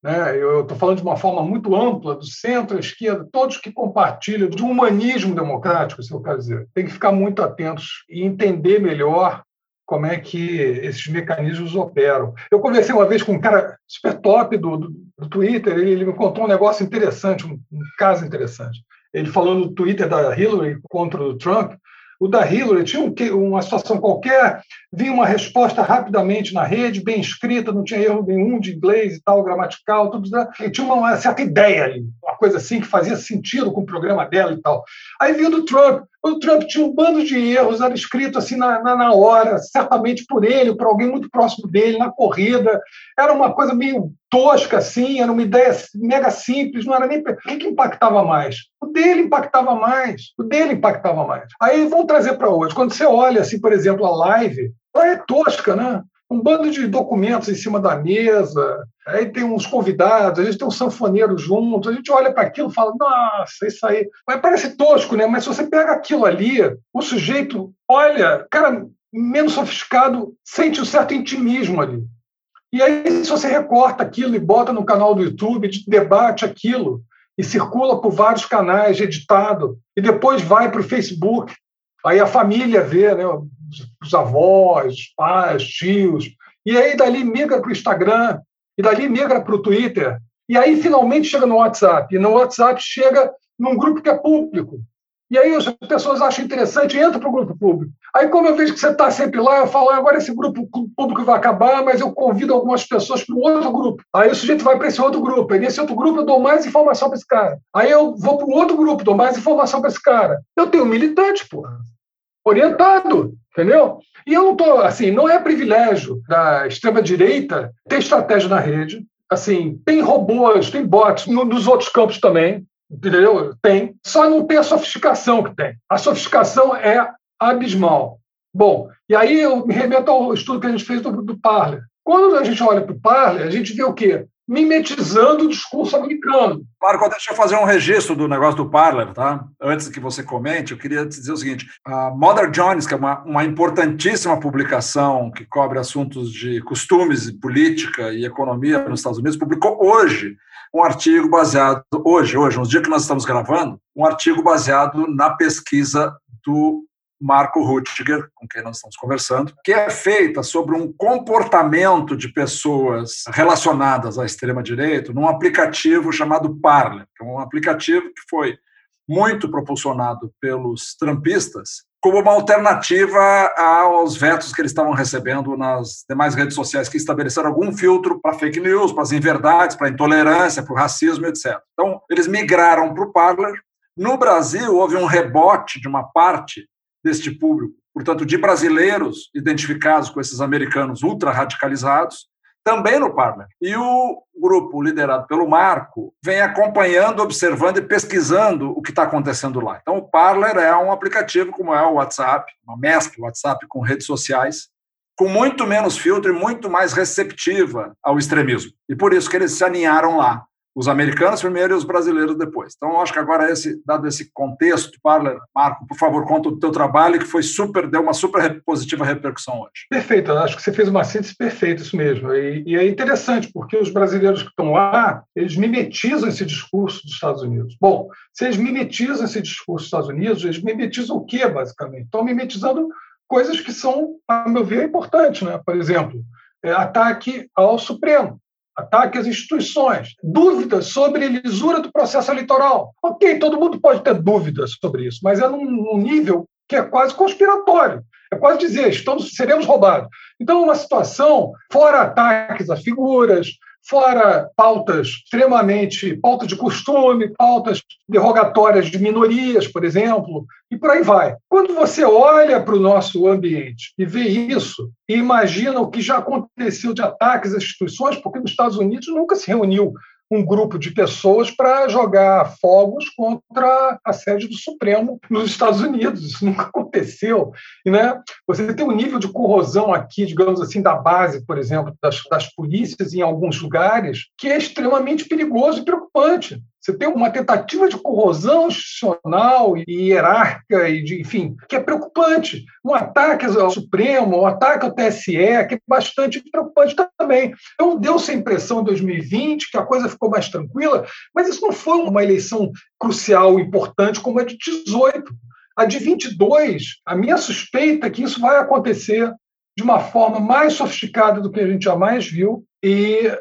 né? Eu estou falando de uma forma muito ampla, do centro à esquerda, todos que compartilham de um humanismo democrático, se eu quero dizer. Tem que ficar muito atentos e entender melhor como é que esses mecanismos operam. Eu conversei uma vez com um cara super top do, do, do Twitter, ele, ele, me contou um negócio interessante, um, um caso interessante. Ele falou no Twitter da Hillary contra o Trump, o da Hillary tinha um, uma situação qualquer, vinha uma resposta rapidamente na rede, bem escrita, não tinha erro nenhum de inglês e tal, gramatical, tudo isso. E tinha uma certa ideia ali, uma coisa assim que fazia sentido com o programa dela e tal. Aí viu do Trump. O Trump tinha um bando de erros, era escrito assim na, na, na hora, certamente por ele, por alguém muito próximo dele, na corrida. Era uma coisa meio tosca, assim, era uma ideia mega simples, não era nem. O que, impactava mais? O dele impactava mais. O dele impactava mais. Aí vamos trazer para hoje. Quando você olha, assim, por exemplo, a live, ela é tosca, né? Um bando de documentos em cima da mesa, aí tem uns convidados, a gente tem um sanfoneiro junto, a gente olha para aquilo e fala, nossa, isso aí. Mas parece tosco, né? Mas se você pega aquilo ali, o sujeito olha, cara, menos sofisticado, sente um certo intimismo ali. E aí, se você recorta aquilo e bota no canal do YouTube, debate aquilo, e circula por vários canais editado, e depois vai para o Facebook, aí a família vê, né? Os avós, os pais, tios, e aí dali migra para o Instagram, e dali migra para o Twitter, e aí finalmente chega no WhatsApp, e no WhatsApp chega num grupo que é público. E aí as pessoas acham interessante e entram para o grupo público. Aí, como eu vejo que você está sempre lá, eu falo, agora esse grupo público vai acabar, mas eu convido algumas pessoas para um outro grupo. Aí o sujeito vai para esse outro grupo. E nesse outro grupo eu dou mais informação para esse cara. Aí eu vou para um outro grupo, dou mais informação para esse cara. Eu tenho militante, porra orientado, entendeu? E eu não estou, assim, não é privilégio da extrema-direita ter estratégia na rede. Assim, tem robôs, tem bots nos outros campos também, entendeu? Tem. Só não tem a sofisticação que tem. A sofisticação é abismal. Bom, e aí eu me remeto ao estudo que a gente fez do, do Parler. Quando a gente olha para o Parler, a gente vê o quê? Mimetizando o discurso americano. Marco, deixa eu fazer um registro do negócio do Parler, tá? Antes que você comente, eu queria te dizer o seguinte: a Mother Jones, que é uma, uma importantíssima publicação que cobre assuntos de costumes, política e economia nos Estados Unidos, publicou hoje um artigo baseado, hoje, hoje, nos dias que nós estamos gravando, um artigo baseado na pesquisa do Marco Ruttiger, com quem nós estamos conversando, que é feita sobre um comportamento de pessoas relacionadas à extrema-direita num aplicativo chamado Parler, que é um aplicativo que foi muito propulsionado pelos trampistas como uma alternativa aos vetos que eles estavam recebendo nas demais redes sociais que estabeleceram algum filtro para fake news, para as inverdades, para a intolerância, para o racismo, etc. Então, eles migraram para o Parler. No Brasil, houve um rebote de uma parte deste público, portanto, de brasileiros identificados com esses americanos ultra radicalizados, também no Parler. E o grupo liderado pelo Marco vem acompanhando, observando e pesquisando o que está acontecendo lá. Então, o Parler é um aplicativo como é o WhatsApp, uma mescla WhatsApp com redes sociais, com muito menos filtro e muito mais receptiva ao extremismo. E por isso que eles se aninharam lá os americanos primeiro e os brasileiros depois. Então, acho que agora, esse, dado esse contexto, Parler, Marco, por favor, conta o teu trabalho, que foi super, deu uma super positiva repercussão hoje. Perfeito, acho que você fez uma síntese perfeita, isso mesmo. E, e, é interessante, porque os brasileiros que estão lá, eles mimetizam esse discurso dos Estados Unidos. Bom, se eles mimetizam esse discurso dos Estados Unidos, eles mimetizam o quê, basicamente? Estão mimetizando coisas que são, a meu ver, importantes. Né? Por exemplo, é, ataque ao Supremo ataque às instituições, dúvidas sobre a lisura do processo eleitoral. Ok, todo mundo pode ter dúvidas sobre isso, mas é num, num nível que é quase conspiratório. É quase dizer, estamos, seremos roubados. Então, é uma situação, fora ataques a figuras, fora pautas extremamente, pautas de costume, pautas derrogatórias de minorias, por exemplo, e por aí vai. Quando você olha para o nosso ambiente e vê isso, e imagina o que já aconteceu de ataques às instituições, porque nos Estados Unidos nunca se reuniu um grupo de pessoas para jogar fogos contra a sede do Supremo nos Estados Unidos. Isso nunca (laughs) aconteceu. E, né, você tem um nível de corrosão aqui, digamos assim, da base, por exemplo, das, das polícias em alguns lugares, que é extremamente perigoso e preocupante. Você tem uma tentativa de corrosão institucional e hierárquica, e de, enfim, que é preocupante. Um ataque ao Supremo, um ataque ao TSE, que é bastante preocupante também. Então, deu-se a impressão em 2020 que a coisa ficou mais tranquila, mas isso não foi uma eleição crucial, importante como a de 18. A de 22, a minha suspeita é que isso vai acontecer de uma forma mais sofisticada do que a gente jamais viu e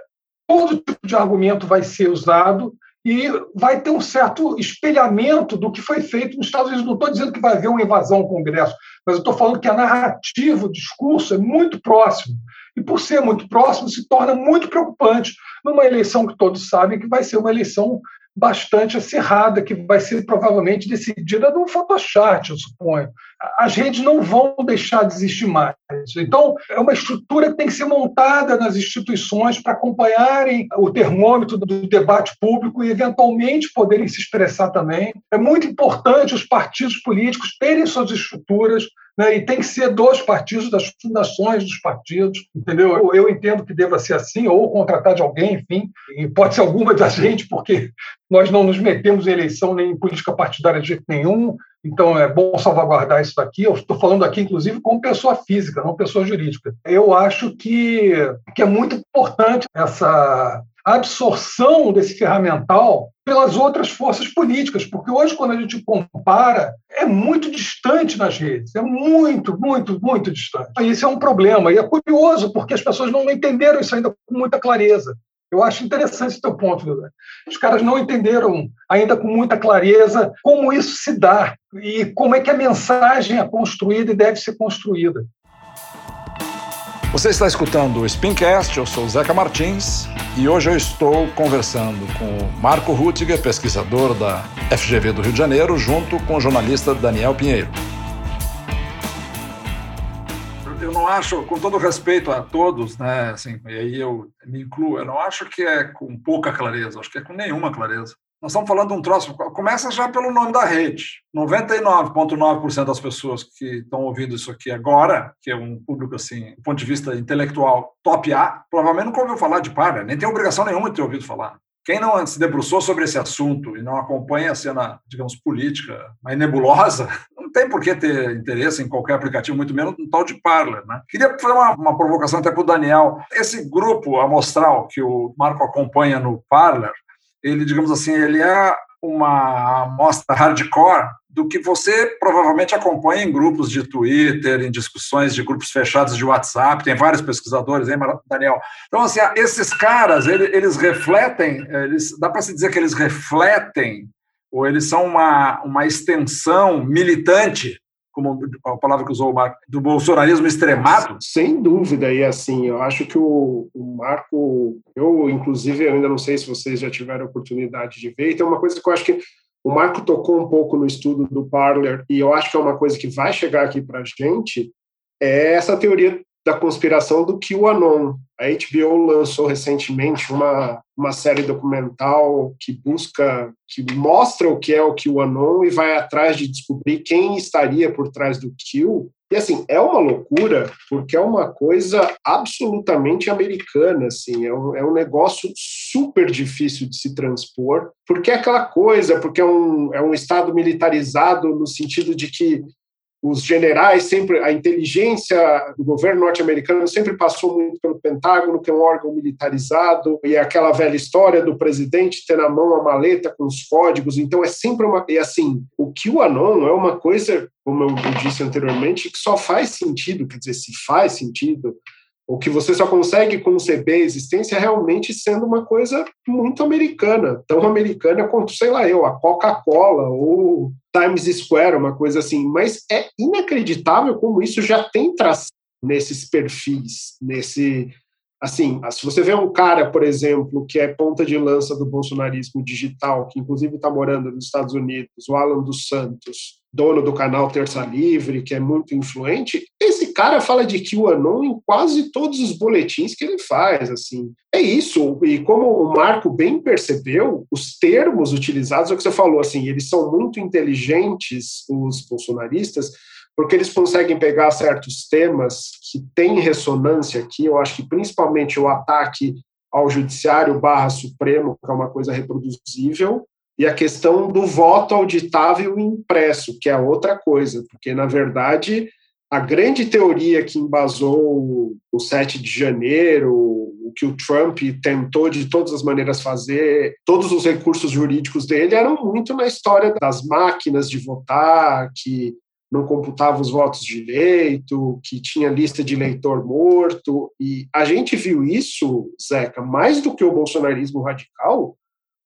todo tipo de argumento vai ser usado e vai ter um certo espelhamento do que foi feito nos Estados Unidos. Não estou dizendo que vai haver uma invasão ao Congresso, mas estou falando que a narrativa, o discurso é muito próximo. E por ser muito próximo, se torna muito preocupante numa eleição que todos sabem que vai ser uma eleição bastante acirrada, que vai ser provavelmente decidida no Photoshop, eu suponho. As redes não vão deixar de existir mais. Então, é uma estrutura que tem que ser montada nas instituições para acompanharem o termômetro do debate público e, eventualmente, poderem se expressar também. É muito importante os partidos políticos terem suas estruturas, né, e tem que ser dos partidos, das fundações dos partidos, entendeu? Eu, eu, entendo que deva ser assim, ou contratar de alguém, enfim, e pode ser alguma da gente, porque nós não nos metemos em eleição nem em política partidária de jeito nenhum, então é bom salvaguardar isso daqui. Eu estou falando aqui, inclusive, como pessoa física, não pessoa jurídica. Eu acho que, que é muito importante essa absorção desse ferramental pelas outras forças políticas, porque hoje, quando a gente compara, é muito distante nas redes, é muito, muito, muito distante. Isso é um problema, e é curioso, porque as pessoas não entenderam isso ainda com muita clareza. Eu acho interessante esse teu ponto, José. Os caras não entenderam ainda com muita clareza como isso se dá e como é que a mensagem é construída e deve ser construída. Você está escutando o Spincast, eu sou o Zeca Martins e hoje eu estou conversando com o Marco Rutiger, pesquisador da FGV do Rio de Janeiro, junto com o jornalista Daniel Pinheiro. Eu não acho, com todo respeito a todos, né, assim, e aí eu me incluo, eu não acho que é com pouca clareza, acho que é com nenhuma clareza. Nós estamos falando de um troço, começa já pelo nome da rede. 99,9% das pessoas que estão ouvindo isso aqui agora, que é um público, assim, do ponto de vista intelectual top A, provavelmente nunca ouviu falar de Parra, nem tem obrigação nenhuma de ter ouvido falar. Quem não se debruçou sobre esse assunto e não acompanha a cena, digamos, política mais nebulosa, (laughs) não tem por que ter interesse em qualquer aplicativo, muito menos um tal de Parler. Né? Queria fazer uma, uma provocação até para o Daniel. Esse grupo amostral que o Marco acompanha no Parler, ele, digamos assim, ele é uma amostra hardcore do que você provavelmente acompanha em grupos de Twitter, em discussões de grupos fechados de WhatsApp, tem vários pesquisadores, hein, Daniel? Então, assim, esses caras, eles refletem, eles, dá para se dizer que eles refletem, ou eles são uma, uma extensão militante como a palavra que usou o Marco, do bolsonarismo extremado? Sem dúvida, e assim, eu acho que o, o Marco, eu inclusive ainda não sei se vocês já tiveram oportunidade de ver, e tem uma coisa que eu acho que o Marco tocou um pouco no estudo do Parler, e eu acho que é uma coisa que vai chegar aqui para a gente, é essa teoria da conspiração do QAnon. A HBO lançou recentemente uma, uma série documental que busca, que mostra o que é o QAnon e vai atrás de descobrir quem estaria por trás do Q. E assim, é uma loucura, porque é uma coisa absolutamente americana, assim, é um, é um negócio super difícil de se transpor, porque é aquela coisa, porque é um, é um Estado militarizado no sentido de que os generais sempre, a inteligência do governo norte-americano sempre passou muito pelo Pentágono, que é um órgão militarizado, e é aquela velha história do presidente ter na mão a maleta com os códigos. Então é sempre uma. E assim, o QAnon é uma coisa, como eu disse anteriormente, que só faz sentido, quer dizer, se faz sentido, o que você só consegue conceber a existência realmente sendo uma coisa muito americana, tão americana quanto, sei lá eu, a Coca-Cola ou Times Square, uma coisa assim. Mas é inacreditável como isso já tem traçado nesses perfis, nesse assim, se você vê um cara, por exemplo, que é ponta de lança do bolsonarismo digital, que inclusive está morando nos Estados Unidos, o Alan dos Santos, dono do canal Terça Livre, que é muito influente, esse cara fala de QAnon em quase todos os boletins que ele faz, assim. É isso, e como o Marco bem percebeu, os termos utilizados, é o que você falou, assim, eles são muito inteligentes, os bolsonaristas, porque eles conseguem pegar certos temas que têm ressonância aqui, eu acho que principalmente o ataque ao judiciário barra supremo, que é uma coisa reproduzível, e a questão do voto auditável impresso, que é outra coisa, porque, na verdade, a grande teoria que embasou o 7 de janeiro, o que o Trump tentou de todas as maneiras fazer, todos os recursos jurídicos dele eram muito na história das máquinas de votar, que não computava os votos direito, que tinha lista de eleitor morto. E a gente viu isso, Zeca, mais do que o bolsonarismo radical,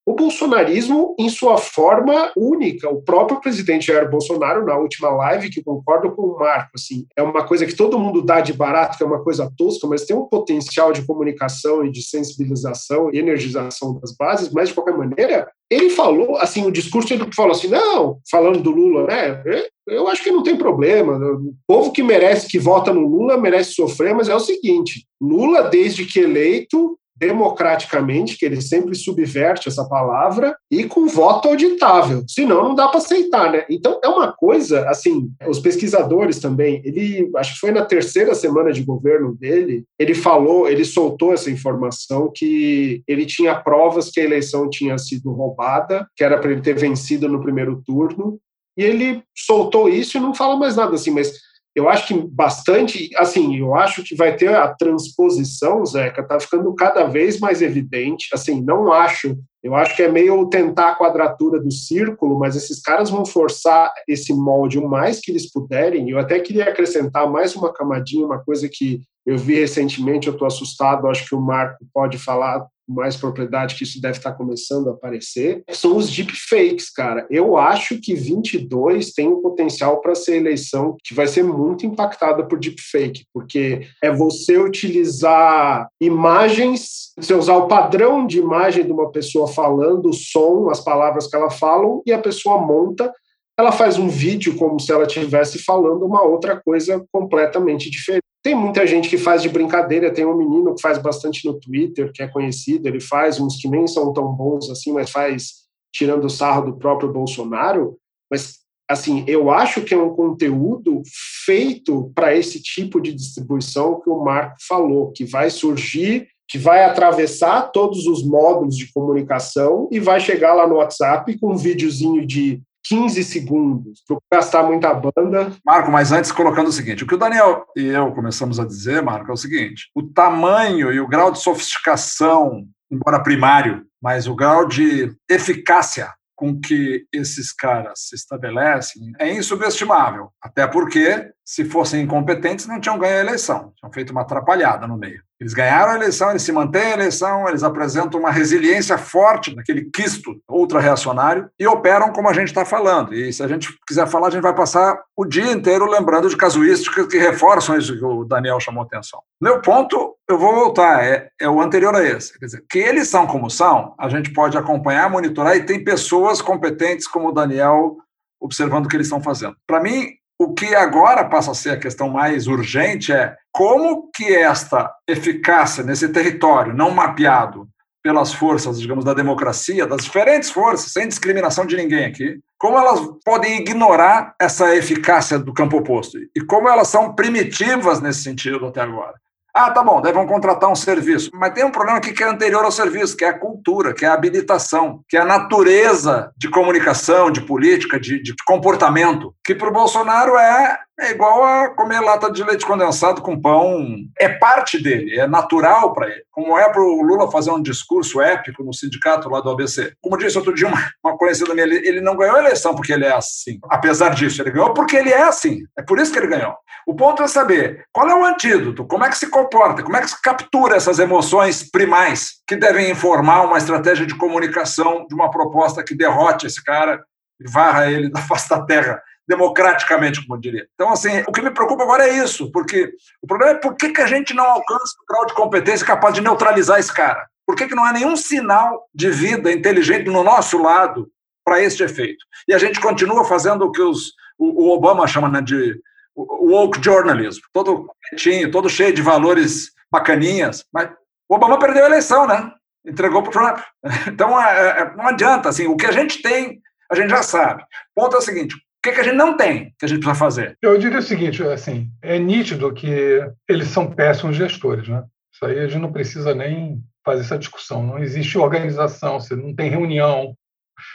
o bolsonarismo em sua forma única. O próprio presidente Jair Bolsonaro, na última live, que concordo com o Marco, assim, é uma coisa que todo mundo dá de barato, que é uma coisa tosca, mas tem um potencial de comunicação e de sensibilização e energização das bases, mas de qualquer maneira, ele falou, assim, o discurso ele falou assim, não, falando do Lula, né, eu acho que não tem problema, o povo que merece, que vota no Lula, merece sofrer, mas é o seguinte, Lula, desde que eleito, democraticamente, que ele sempre subverte essa palavra, e com voto auditável. Senão, não dá para aceitar, né? Então, é uma coisa, assim, os pesquisadores também, ele, acho que foi na terceira semana de governo dele, ele falou, ele soltou essa informação que ele tinha provas que a eleição tinha sido roubada, que era para ele ter vencido no primeiro turno, e ele soltou isso e não fala mais nada assim, mas eu acho que bastante, assim, eu acho que vai ter a transposição, Zeca, tá ficando cada vez mais evidente, assim, não acho, eu acho que é meio tentar a quadratura do círculo, mas esses caras vão forçar esse molde o mais que eles puderem, eu até queria acrescentar mais uma camadinha, uma coisa que eu vi recentemente, eu estou assustado, acho que o Marco pode falar mais propriedade que isso deve estar começando a aparecer, são os deepfakes, cara. Eu acho que 22 tem um potencial para ser eleição que vai ser muito impactada por deepfake, porque é você utilizar imagens, você usar o padrão de imagem de uma pessoa falando, o som, as palavras que ela fala, e a pessoa monta ela faz um vídeo como se ela estivesse falando uma outra coisa completamente diferente. Tem muita gente que faz de brincadeira, tem um menino que faz bastante no Twitter, que é conhecido, ele faz uns que nem são tão bons assim, mas faz tirando sarro do próprio Bolsonaro, mas assim, eu acho que é um conteúdo feito para esse tipo de distribuição que o Marco falou, que vai surgir, que vai atravessar todos os módulos de comunicação e vai chegar lá no WhatsApp com um videozinho de 15 segundos para gastar muita banda. Marco, mas antes colocando o seguinte: o que o Daniel e eu começamos a dizer, Marco, é o seguinte: o tamanho e o grau de sofisticação, embora primário, mas o grau de eficácia com que esses caras se estabelecem é insubestimável. Até porque, se fossem incompetentes, não tinham ganho a eleição. Tinham feito uma atrapalhada no meio. Eles ganharam a eleição, eles se mantêm a eleição, eles apresentam uma resiliência forte naquele quisto ultra-reacionário e operam como a gente está falando. E se a gente quiser falar, a gente vai passar o dia inteiro lembrando de casuísticas que reforçam isso que o Daniel chamou atenção. Meu ponto, eu vou voltar, é, é o anterior a esse. Quer dizer, que eles são como são, a gente pode acompanhar, monitorar e tem pessoas competentes como o Daniel observando o que eles estão fazendo. Para mim, o que agora passa a ser a questão mais urgente é como que esta eficácia nesse território não mapeado pelas forças, digamos, da democracia, das diferentes forças, sem discriminação de ninguém aqui, como elas podem ignorar essa eficácia do campo oposto e como elas são primitivas nesse sentido até agora. Ah, tá bom, devem contratar um serviço. Mas tem um problema que é anterior ao serviço, que é a cultura, que é a habilitação, que é a natureza de comunicação, de política, de, de comportamento, que para o Bolsonaro é é igual a comer lata de leite condensado com pão. É parte dele, é natural para ele. Como é para o Lula fazer um discurso épico no sindicato lá do ABC. Como disse outro dia uma, uma conhecida minha, ele, ele não ganhou a eleição porque ele é assim. Apesar disso, ele ganhou porque ele é assim. É por isso que ele ganhou. O ponto é saber qual é o antídoto, como é que se comporta, como é que se captura essas emoções primais que devem informar uma estratégia de comunicação de uma proposta que derrote esse cara e varra ele (laughs) da face da terra democraticamente, como eu diria. Então, assim, o que me preocupa agora é isso, porque o problema é por que, que a gente não alcança o grau de competência capaz de neutralizar esse cara? Por que, que não há nenhum sinal de vida inteligente no nosso lado para este efeito? E a gente continua fazendo o que os, o, o Obama chama né, de woke journalism, todo quietinho, todo cheio de valores bacaninhas, mas o Obama perdeu a eleição, né? Entregou para o Trump. (laughs) Então, é, é, não adianta, assim, o que a gente tem, a gente já sabe. O ponto é o seguinte, o que, que a gente não tem que a gente precisa fazer? Eu diria o seguinte, assim, é nítido que eles são péssimos gestores, né? Isso aí a gente não precisa nem fazer essa discussão. Não existe organização, você não tem reunião,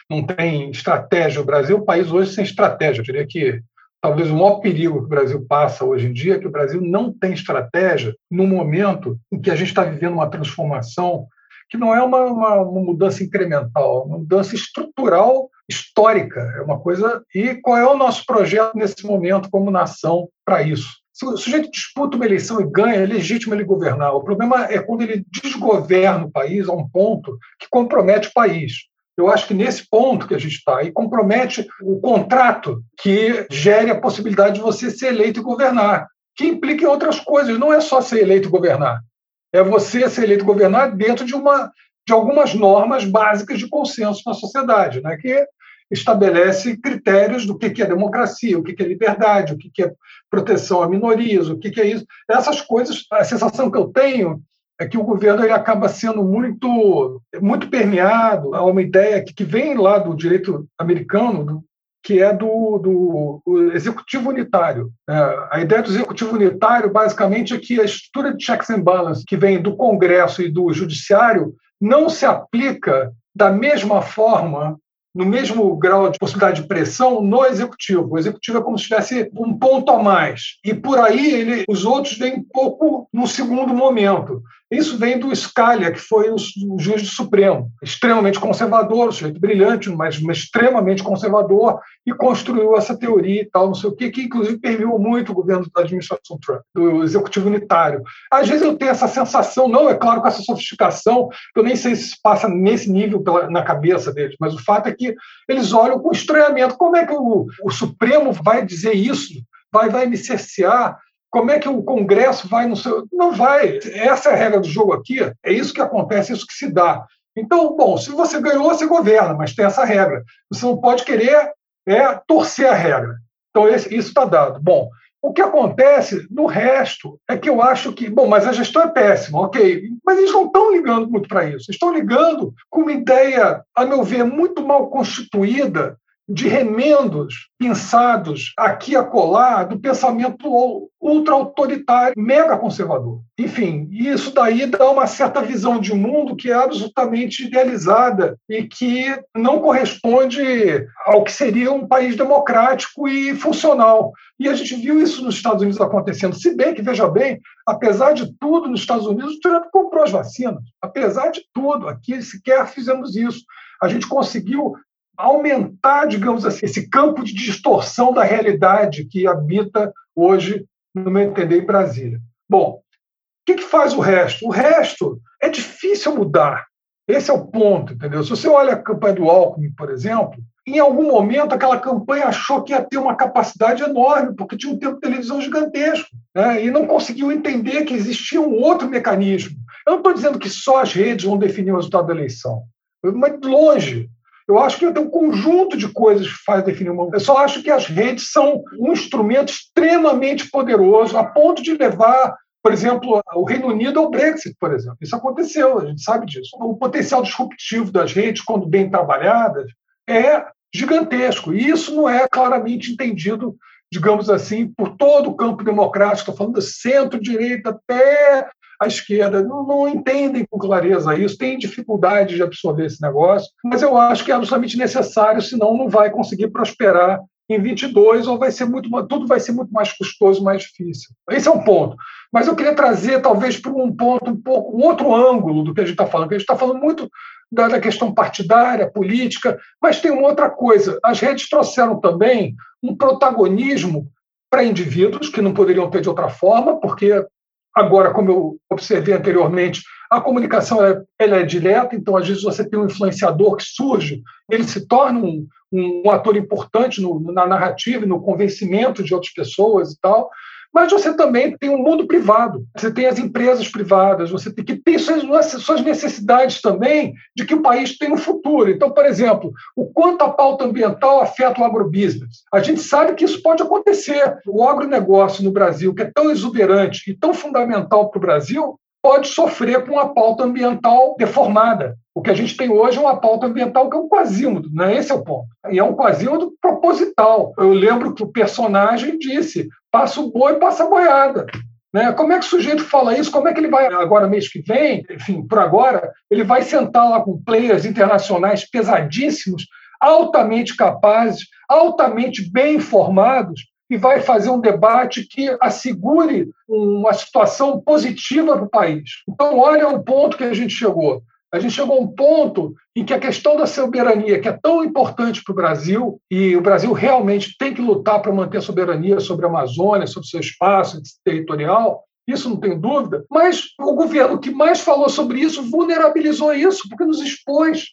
não tem estratégia. O Brasil é um país hoje sem estratégia. Eu diria que talvez o maior perigo que o Brasil passa hoje em dia é que o Brasil não tem estratégia no momento em que a gente está vivendo uma transformação que não é uma, uma, uma mudança incremental, é uma mudança estrutural histórica, é uma coisa. E qual é o nosso projeto nesse momento como nação para isso? Se o sujeito disputa uma eleição e ganha, é legítimo ele governar. O problema é quando ele desgoverna o país a um ponto que compromete o país. Eu acho que nesse ponto que a gente está, e compromete o contrato que gere a possibilidade de você ser eleito e governar, que implica em outras coisas, não é só ser eleito e governar. É você ser eleito governar dentro de uma de algumas normas básicas de consenso na sociedade, né? que estabelece critérios do que é democracia, o que é liberdade, o que é proteção a minorias, o que é isso. Essas coisas, a sensação que eu tenho é que o governo ele acaba sendo muito, muito permeado a uma ideia que, que vem lá do direito americano, do, que é do, do, executivo unitário. É, a ideia do executivo unitário, basicamente, é que a estrutura de checks and balances que vem do Congresso e do Judiciário não se aplica da mesma forma, no mesmo grau de possibilidade de pressão no executivo. O executivo é como se tivesse um ponto a mais. E por aí ele, os outros vêm um pouco no segundo momento. Isso vem do Scalia, que foi o, juiz do Supremo, extremamente conservador, um sujeito brilhante, mas, mas, extremamente conservador, e construiu essa teoria e tal, não sei o quê, que inclusive permeou muito o governo da administração Trump, do executivo unitário. Às vezes eu tenho essa sensação, não, é claro, com essa sofisticação, eu nem sei se passa nesse nível pela, na cabeça deles, mas o fato é que eles olham com estranhamento. Como é que o, o Supremo vai dizer isso? Vai, vai me cercear como é que o Congresso vai no seu. Não vai. Essa é a regra do jogo aqui. É isso que acontece, é isso que se dá. Então, bom, se você ganhou, você governa, mas tem essa regra. Você não pode querer é, torcer a regra. Então, esse, isso está dado. Bom, o que acontece no resto é que eu acho que, bom, mas a gestão é péssima, ok, mas eles não estão ligando muito para isso. Estão ligando com uma ideia, a meu ver, muito mal constituída de remendos pensados aqui e acolá do pensamento ultra-autoritário, mega conservador. Enfim, isso daí dá uma certa visão de mundo que é absolutamente idealizada e que não corresponde ao que seria um país democrático e funcional. E a gente viu isso nos Estados Unidos acontecendo. Se bem que, veja bem, apesar de tudo, nos Estados Unidos, o Trump comprou as vacinas. Apesar de tudo, aqui sequer fizemos isso. A gente conseguiu aumentar, digamos assim, esse campo de distorção da realidade que habita hoje, no meu entender, em Brasília. Bom, o que, que faz o resto? O resto é difícil mudar. Esse é o ponto, entendeu? Se você olha a campanha do Alckmin, por exemplo, em algum momento aquela campanha achou que ia ter uma capacidade enorme, porque tinha um tempo de televisão gigantesco, né? e não conseguiu entender que existia um outro mecanismo. Eu não estou dizendo que só as redes vão definir o resultado da eleição, mas longe. Eu acho que tem um conjunto de coisas que faz definir uma. Eu só acho que as redes são um instrumento extremamente poderoso, a ponto de levar por exemplo, o Reino Unido ao Brexit, por exemplo. Isso aconteceu, a gente sabe disso. O potencial disruptivo das redes, quando bem trabalhadas, é gigantesco. E isso não é claramente entendido, digamos assim, por todo o campo democrático. Estou falando do centro-direita até a esquerda. Não, não, entendem com clareza isso, têm dificuldade de absorver esse negócio. Mas eu acho que é absolutamente necessário, senão não vai conseguir prosperar em 22 ou vai ser muito tudo vai ser muito mais custoso, mais difícil. Esse é um ponto. Mas eu queria trazer talvez para um ponto um pouco um outro ângulo do que a gente está falando. a gente está falando muito da, da questão partidária, política, mas tem uma outra coisa. As redes trouxeram também um protagonismo para indivíduos que não poderiam ter de outra forma, porque agora, como eu observei anteriormente, a comunicação é, ela é direta, então às vezes você tem um influenciador que surge, ele se torna um, um ator importante no, na narrativa no convencimento de outras pessoas e tal. Mas você também tem um mundo privado, você tem as empresas privadas, você tem que ter suas, necessidades também de que o país tenha um futuro. Então, por exemplo, o quanto a pauta ambiental afeta o agrobusiness. A gente sabe que isso pode acontecer. O agronegócio no Brasil, que é tão exuberante e tão fundamental para o Brasil, pode sofrer com a pauta ambiental deformada. O que a gente tem hoje é uma pauta ambiental que é um quasímodo, né? esse é o ponto. E é um quasímodo proposital. Eu lembro que o personagem disse: passa o boi, passa a boiada. Né? Como é que o sujeito fala isso? Como é que ele vai, agora, mês que vem, enfim, por agora, ele vai sentar lá com players internacionais pesadíssimos, altamente capazes, altamente bem informados, e vai fazer um debate que assegure uma situação positiva para o país. Então, olha o ponto que a gente chegou a gente chegou a um ponto em que a questão da soberania, que é tão importante para o Brasil, e o Brasil realmente tem que lutar para manter a soberania sobre a Amazônia, sobre o seu espaço territorial, isso não tenho dúvida, mas o governo que mais falou sobre isso vulnerabilizou isso, porque nos expôs,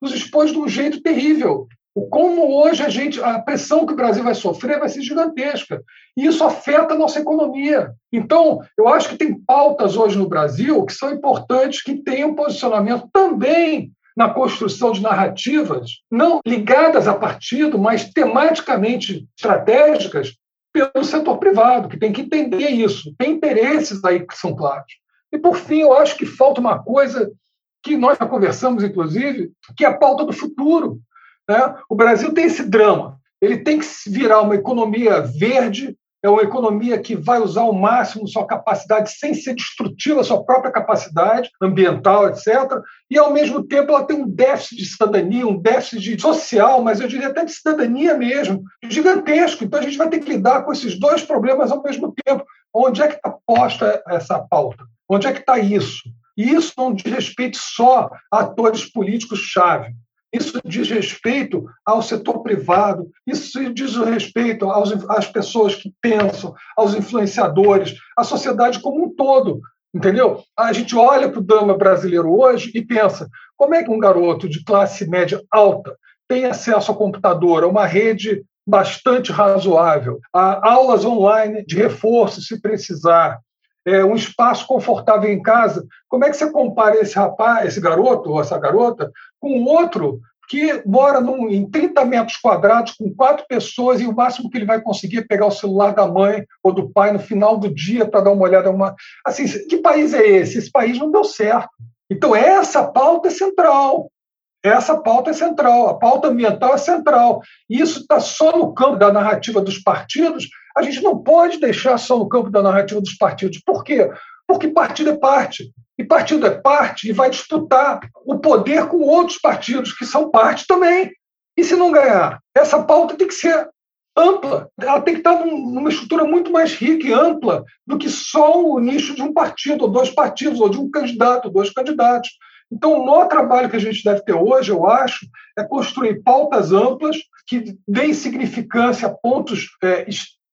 nos expôs de um jeito terrível. Como hoje a gente, a pressão que o Brasil vai sofrer vai ser gigantesca. E isso afeta a nossa economia. Então, eu acho que tem pautas hoje no Brasil que são importantes, que tenham posicionamento também na construção de narrativas, não ligadas a partido, mas tematicamente estratégicas pelo setor privado, que tem que entender isso. Tem interesses aí que são claros. E, por fim, eu acho que falta uma coisa que nós já conversamos, inclusive, que é a pauta do futuro. Né? O Brasil tem esse drama. Ele tem que virar uma economia verde, é uma economia que vai usar ao máximo sua capacidade sem ser destrutiva, sua própria capacidade ambiental, etc. E, ao mesmo tempo, ela tem um déficit de cidadania, um déficit social, mas eu diria até de cidadania mesmo, gigantesco. Então, a gente vai ter que lidar com esses dois problemas ao mesmo tempo. Onde é que está posta essa pauta? Onde é que está isso? E isso não diz respeito só a atores políticos-chave. Isso diz respeito ao setor privado, isso diz respeito aos, às pessoas que pensam, aos influenciadores, à sociedade como um todo. Entendeu? A gente olha para o drama brasileiro hoje e pensa: como é que um garoto de classe média alta tem acesso ao computador, a uma rede bastante razoável, a aulas online de reforço, se precisar, é, um espaço confortável em casa, como é que você compara esse rapaz, esse garoto ou essa garota, com outro que mora num, em 30 metros quadrados com quatro pessoas e o máximo que ele vai conseguir é pegar o celular da mãe ou do pai no final do dia para dar uma olhada. Uma... Assim, que país é esse? Esse país não deu certo. Então, essa pauta é central. Essa pauta é central, a pauta ambiental é central. Isso está só no campo da narrativa dos partidos. A gente não pode deixar só no campo da narrativa dos partidos. Por quê? Porque partido é parte. E partido é parte e vai disputar o poder com outros partidos que são parte também. E se não ganhar? Essa pauta tem que ser ampla. Ela tem que estar numa estrutura muito mais rica e ampla do que só o nicho de um partido, ou dois partidos, ou de um candidato, ou dois candidatos. Então, o maior trabalho que a gente deve ter hoje, eu acho, é construir pautas amplas que deem significância a pontos, é,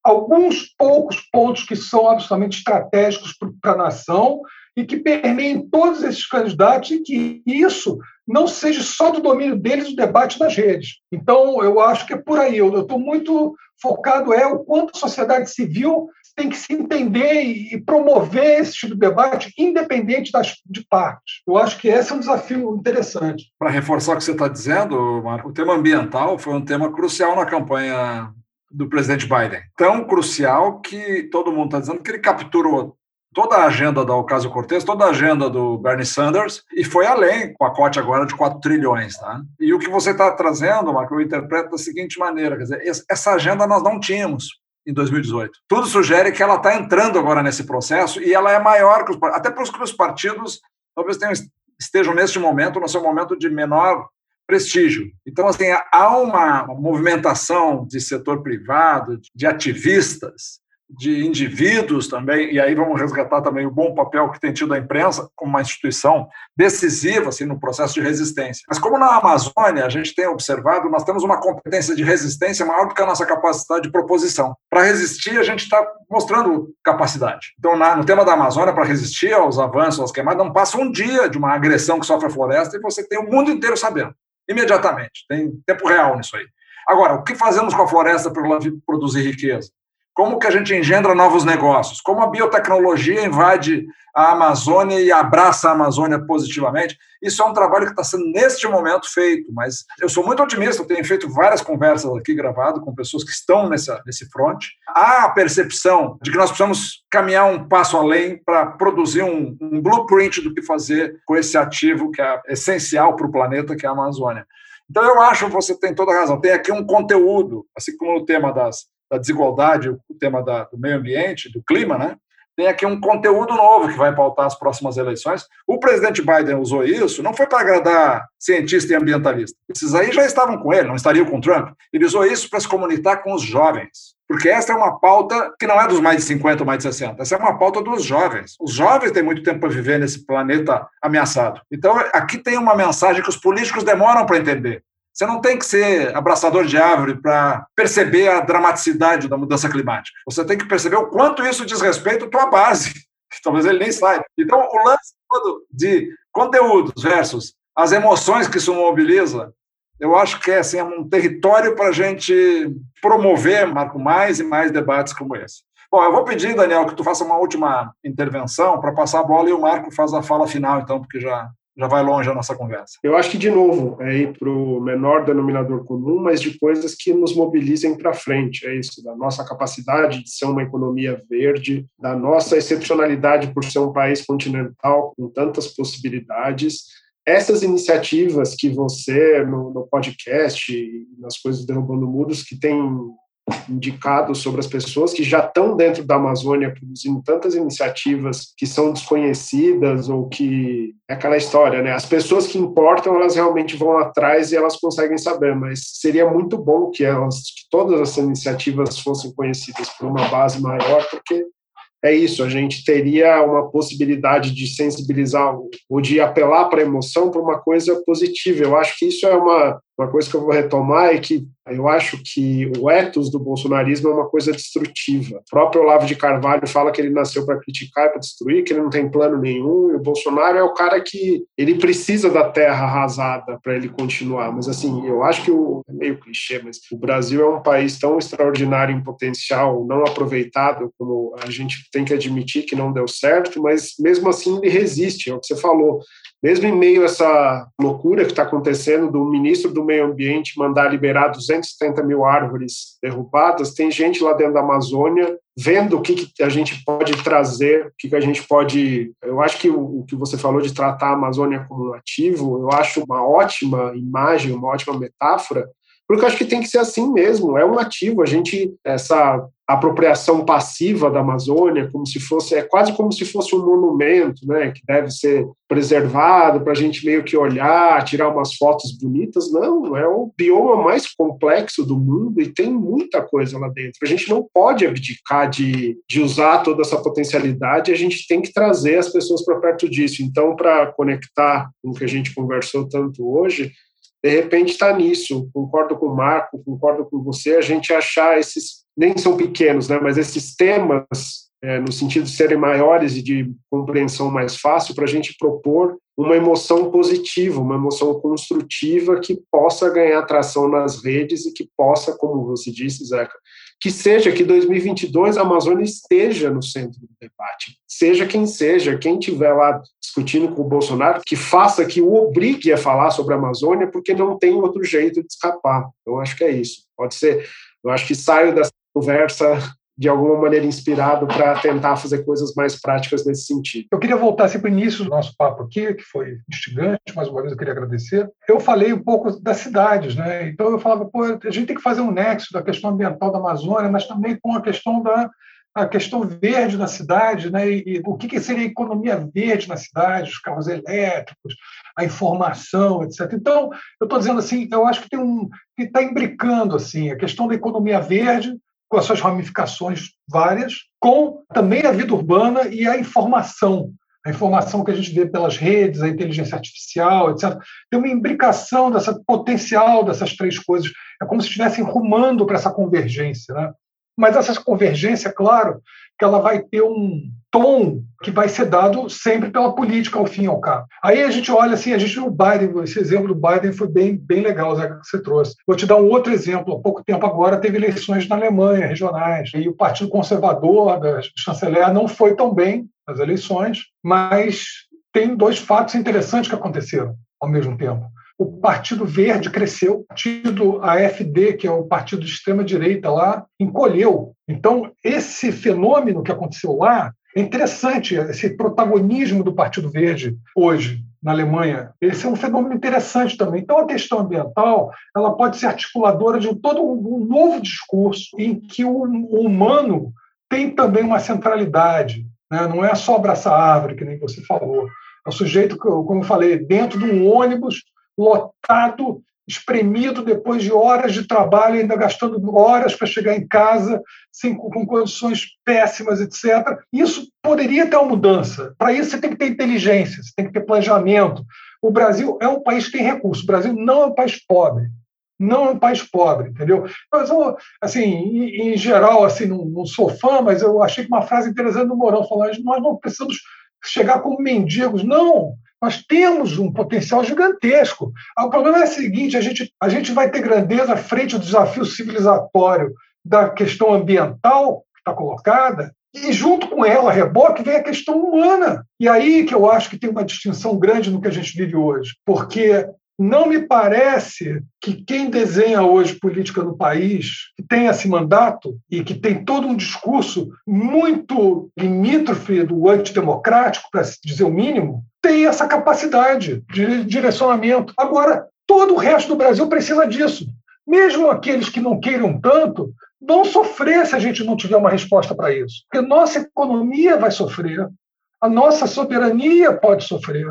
alguns poucos pontos que são absolutamente estratégicos para a nação e que permeiem todos esses candidatos e que isso não seja só do domínio deles o debate nas redes. Então, eu acho que é por aí. Eu estou muito focado é o quanto a sociedade civil tem que se entender e promover esse tipo de debate, independente das, de partes. Eu acho que esse é um desafio interessante. Para reforçar o que você está dizendo, Marco, o tema ambiental foi um tema crucial na campanha do presidente Biden. Tão crucial que todo mundo está dizendo que ele capturou toda a agenda da Ocasio-Cortez, toda a agenda do Bernie Sanders, e foi além, com a cote agora de 4 trilhões. Tá? E o que você está trazendo, Marco, eu interpreto da seguinte maneira, quer dizer, essa agenda nós não tínhamos em 2018. Tudo sugere que ela está entrando agora nesse processo e ela é maior que os até para os partidos talvez tenham, estejam neste momento no seu momento de menor prestígio. Então, assim, há uma movimentação de setor privado, de ativistas, de indivíduos também, e aí vamos resgatar também o bom papel que tem tido a imprensa como uma instituição decisiva assim, no processo de resistência. Mas como na Amazônia a gente tem observado, nós temos uma competência de resistência maior do que a nossa capacidade de proposição. Para resistir, a gente está mostrando capacidade. Então, na, no tema da Amazônia, para resistir aos avanços, às queimadas, não passa um dia de uma agressão que sofre a floresta e você tem o mundo inteiro sabendo, imediatamente. Tem tempo real nisso aí. Agora, o que fazemos com a floresta para produzir riqueza? Como que a gente engendra novos negócios, como a biotecnologia invade a Amazônia e abraça a Amazônia positivamente. Isso é um trabalho que está sendo, neste momento, feito, mas eu sou muito otimista, eu tenho feito várias conversas aqui gravado com pessoas que estão nessa, nesse front. Há a percepção de que nós precisamos caminhar um passo além para produzir um, um blueprint do que fazer com esse ativo que é essencial para o planeta, que é a Amazônia. Então, eu acho que você tem toda a razão. Tem aqui um conteúdo, assim como no tema das da desigualdade, o tema da, do meio ambiente, do clima, né? Tem aqui um conteúdo novo que vai pautar as próximas eleições. O presidente Biden usou isso, não foi para agradar cientista e ambientalista. Esses aí já estavam com ele, não estariam com Trump. Ele usou isso para se comunicar com os jovens. Porque essa é uma pauta que não é dos mais de 50 ou mais de 60. Essa é uma pauta dos jovens. Os jovens têm muito tempo para viver nesse planeta ameaçado. Então, aqui tem uma mensagem que os políticos demoram para entender. Você não tem que ser abraçador de árvore para perceber a dramaticidade da mudança climática. Você tem que perceber o quanto isso diz respeito à tua base. (laughs) Talvez ele nem saiba. Então, o lance todo de conteúdos versus as emoções que isso mobiliza, eu acho que é assim, é um território para a gente promover, Marco, mais e mais debates como esse. Bom, eu vou pedir, Daniel, que tu faça uma última intervenção para passar a bola e o Marco faz a fala final, então, porque já já vai longe a nossa conversa. Eu acho que, de novo, é ir para o menor denominador comum, mas de coisas que nos mobilizem para frente. É isso, da nossa capacidade de ser uma economia verde, da nossa excepcionalidade por ser um país continental com tantas possibilidades. Essas iniciativas que você, no, no podcast, nas coisas Derrubando Muros, que tem indicados sobre as pessoas que já estão dentro da Amazônia produzindo tantas iniciativas que são desconhecidas ou que é aquela história, né? As pessoas que importam, elas realmente vão atrás e elas conseguem saber, mas seria muito bom que elas que todas essas iniciativas fossem conhecidas por uma base maior, porque é isso, a gente teria uma possibilidade de sensibilizar ou de apelar para a emoção para uma coisa positiva. Eu acho que isso é uma, uma coisa que eu vou retomar e que eu acho que o ethos do bolsonarismo é uma coisa destrutiva. O próprio Olavo de Carvalho fala que ele nasceu para criticar e para destruir, que ele não tem plano nenhum, e o Bolsonaro é o cara que ele precisa da terra arrasada para ele continuar. Mas assim, eu acho que o é meio clichê, mas o Brasil é um país tão extraordinário em potencial não aproveitado, como a gente tem que admitir que não deu certo, mas mesmo assim ele resiste, é o que você falou mesmo em meio a essa loucura que está acontecendo do ministro do Meio Ambiente mandar liberar 270 mil árvores derrubadas, tem gente lá dentro da Amazônia vendo o que, que a gente pode trazer, o que, que a gente pode. Eu acho que o, o, que você falou de tratar a Amazônia como um ativo, eu acho uma ótima imagem, uma ótima metáfora, porque eu acho que tem que ser assim mesmo, é um ativo. A gente, essa apropriação passiva da Amazônia, como se fosse, é quase como se fosse um monumento, né, que deve ser preservado para a gente meio que olhar, tirar umas fotos bonitas. Não, é o bioma mais complexo do mundo e tem muita coisa lá dentro. A gente não pode abdicar de, de usar toda essa potencialidade, a gente tem que trazer as pessoas para perto disso. Então, para conectar com o que a gente conversou tanto hoje, de repente está nisso. Concordo com o Marco, concordo com você, a gente achar esses, nem são pequenos, né, mas esses temas, é, no sentido de serem maiores e de compreensão mais fácil, para a gente propor uma emoção positiva, uma emoção construtiva que possa ganhar atração nas redes e que possa, como você disse, Zeca, que seja que 2022 a Amazônia esteja no centro do debate, seja quem seja, quem estiver lá discutindo com o Bolsonaro, que faça, que o obrigue a falar sobre a Amazônia, porque não tem outro jeito de escapar. Eu acho que é isso. Pode ser, eu acho que saio dessa conversa de alguma maneira inspirado para tentar fazer coisas mais práticas nesse sentido. Eu queria voltar sempre para o início do nosso papo aqui, que foi instigante, mais uma vez eu queria agradecer. Eu falei um pouco das cidades, né? Então eu falava, pô, a gente tem que fazer um nexo da questão ambiental da Amazônia, mas também com a questão da a questão verde na cidade, né? E, e o que, que seria a economia verde na cidade, os carros elétricos, a informação, etc. Então, eu estou dizendo assim, eu acho que tem um que está imbricando assim a questão da economia verde com as suas ramificações várias, com também a vida urbana e a informação. A informação que a gente vê pelas redes, a inteligência artificial, etc. Tem uma imbricação dessa potencial dessas três coisas. É como se estivessem rumando para essa convergência. Né? Mas essa convergência, claro, que ela vai ter um tom que vai ser dado sempre pela política, ao fim e ao cabo. Aí a gente olha assim, a gente o Biden, esse exemplo do Biden foi bem, bem legal, Zé, que você trouxe. Vou te dar um outro exemplo. Há pouco tempo agora teve eleições na Alemanha, regionais, e o Partido Conservador da chanceler não foi tão bem nas eleições, mas tem dois fatos interessantes que aconteceram ao mesmo tempo o Partido Verde cresceu, o partido AFD, que é o partido de extrema-direita lá, encolheu. Então, esse fenômeno que aconteceu lá é interessante, esse protagonismo do Partido Verde hoje na Alemanha. Esse é um fenômeno interessante também. Então, a questão ambiental ela pode ser articuladora de todo um novo discurso em que o humano tem também uma centralidade. Né? Não é só abraçar a árvore, que nem você falou. É o sujeito, como eu falei, dentro de um ônibus lotado, espremido depois de horas de trabalho, ainda gastando horas para chegar em casa, sem, com condições péssimas, etc. Isso poderia ter uma mudança. Para isso, você tem que ter inteligência, você tem que ter planejamento. O Brasil é um país que tem recursos. O Brasil não é um país pobre. Não é um país pobre, entendeu? Mas, assim, em, geral, assim, não, não, sou fã, mas eu achei que uma frase interessante do Mourão falando: nós não precisamos chegar como mendigos. Não, nós temos um potencial gigantesco. Ah, o problema é o seguinte: a gente, a gente vai ter grandeza frente ao desafio civilizatório da questão ambiental que está colocada, e junto com ela, a reboque, vem a questão humana. E aí que eu acho que tem uma distinção grande no que a gente vive hoje, porque não me parece que quem desenha hoje política no país, que tem esse mandato e que tem todo um discurso muito limítrofe do antidemocrático, para dizer o mínimo, tem essa capacidade de direcionamento. Agora, todo o resto do Brasil precisa disso. Mesmo aqueles que não queiram tanto, vão sofrer se a gente não tiver uma resposta para isso. Porque nossa economia vai sofrer, a nossa soberania pode sofrer.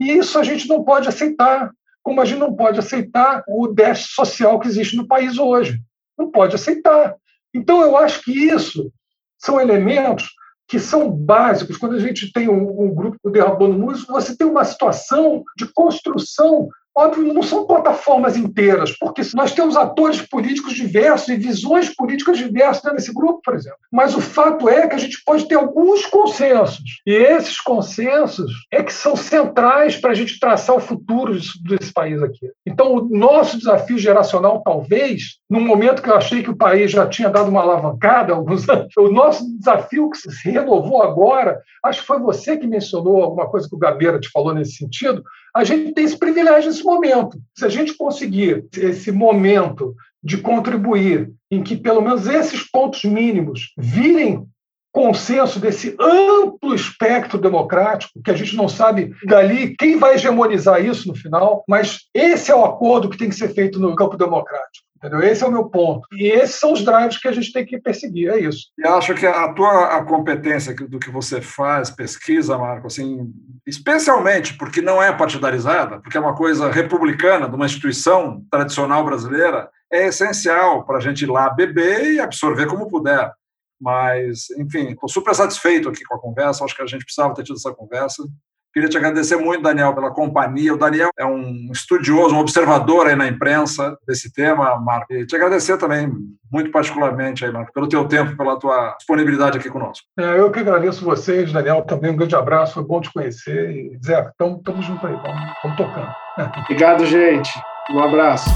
E isso a gente não pode aceitar como a gente não pode aceitar o déficit social que existe no país hoje. Não pode aceitar. Então, eu acho que isso são elementos que são básicos. Quando a gente tem um, um grupo derrubando música, você tem uma situação de construção Óbvio, não são plataformas inteiras, porque nós temos atores políticos diversos e visões políticas diversas nesse grupo, por exemplo. Mas o fato é que a gente pode ter alguns consensos. E esses consensos é que são centrais para a gente traçar o futuro desse país aqui. Então, o nosso desafio geracional, talvez, num momento que eu achei que o país já tinha dado uma alavancada alguns anos, (laughs) o nosso desafio que se renovou agora, acho que foi você que mencionou alguma coisa que o Gabeira te falou nesse sentido, a gente tem esse privilégio nesse momento. Se a gente conseguir esse momento de contribuir em que pelo menos esses pontos mínimos virem consenso desse amplo espectro democrático, que a gente não sabe dali quem vai hegemonizar isso no final, mas esse é o acordo que tem que ser feito no campo democrático. Entendeu? Esse é o meu ponto. E esses são os drives que a gente tem que perseguir, é isso. E acho que a tua a competência do que você faz, pesquisa, Marco, assim, especialmente porque não é partidarizada, porque é uma coisa republicana, de uma instituição tradicional brasileira, é essencial para a gente ir lá beber e absorver como puder. Mas, enfim, estou super satisfeito aqui com a conversa. Acho que a gente precisava ter tido essa conversa. Queria te agradecer muito, Daniel, pela companhia. O Daniel é um estudioso, um observador aí na imprensa desse tema, Marco. E te agradecer também, muito particularmente, aí, Marco, pelo teu tempo, pela tua disponibilidade aqui conosco. É, eu que agradeço vocês, Daniel, também um grande abraço, foi bom te conhecer. E, Zé, estamos juntos aí, vamos, vamos tocando. (laughs) Obrigado, gente. Um abraço.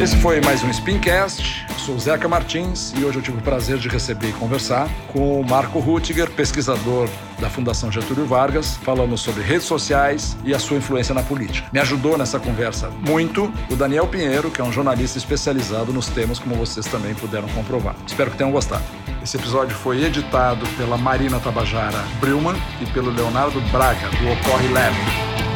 Esse foi mais um Spincast sou Zeca Martins e hoje eu tive o prazer de receber e conversar com o Marco Rutiger, pesquisador da Fundação Getúlio Vargas. Falamos sobre redes sociais e a sua influência na política. Me ajudou nessa conversa muito o Daniel Pinheiro, que é um jornalista especializado nos temas, como vocês também puderam comprovar. Espero que tenham gostado. Esse episódio foi editado pela Marina Tabajara Brilman e pelo Leonardo Braga, do Ocorre Lab.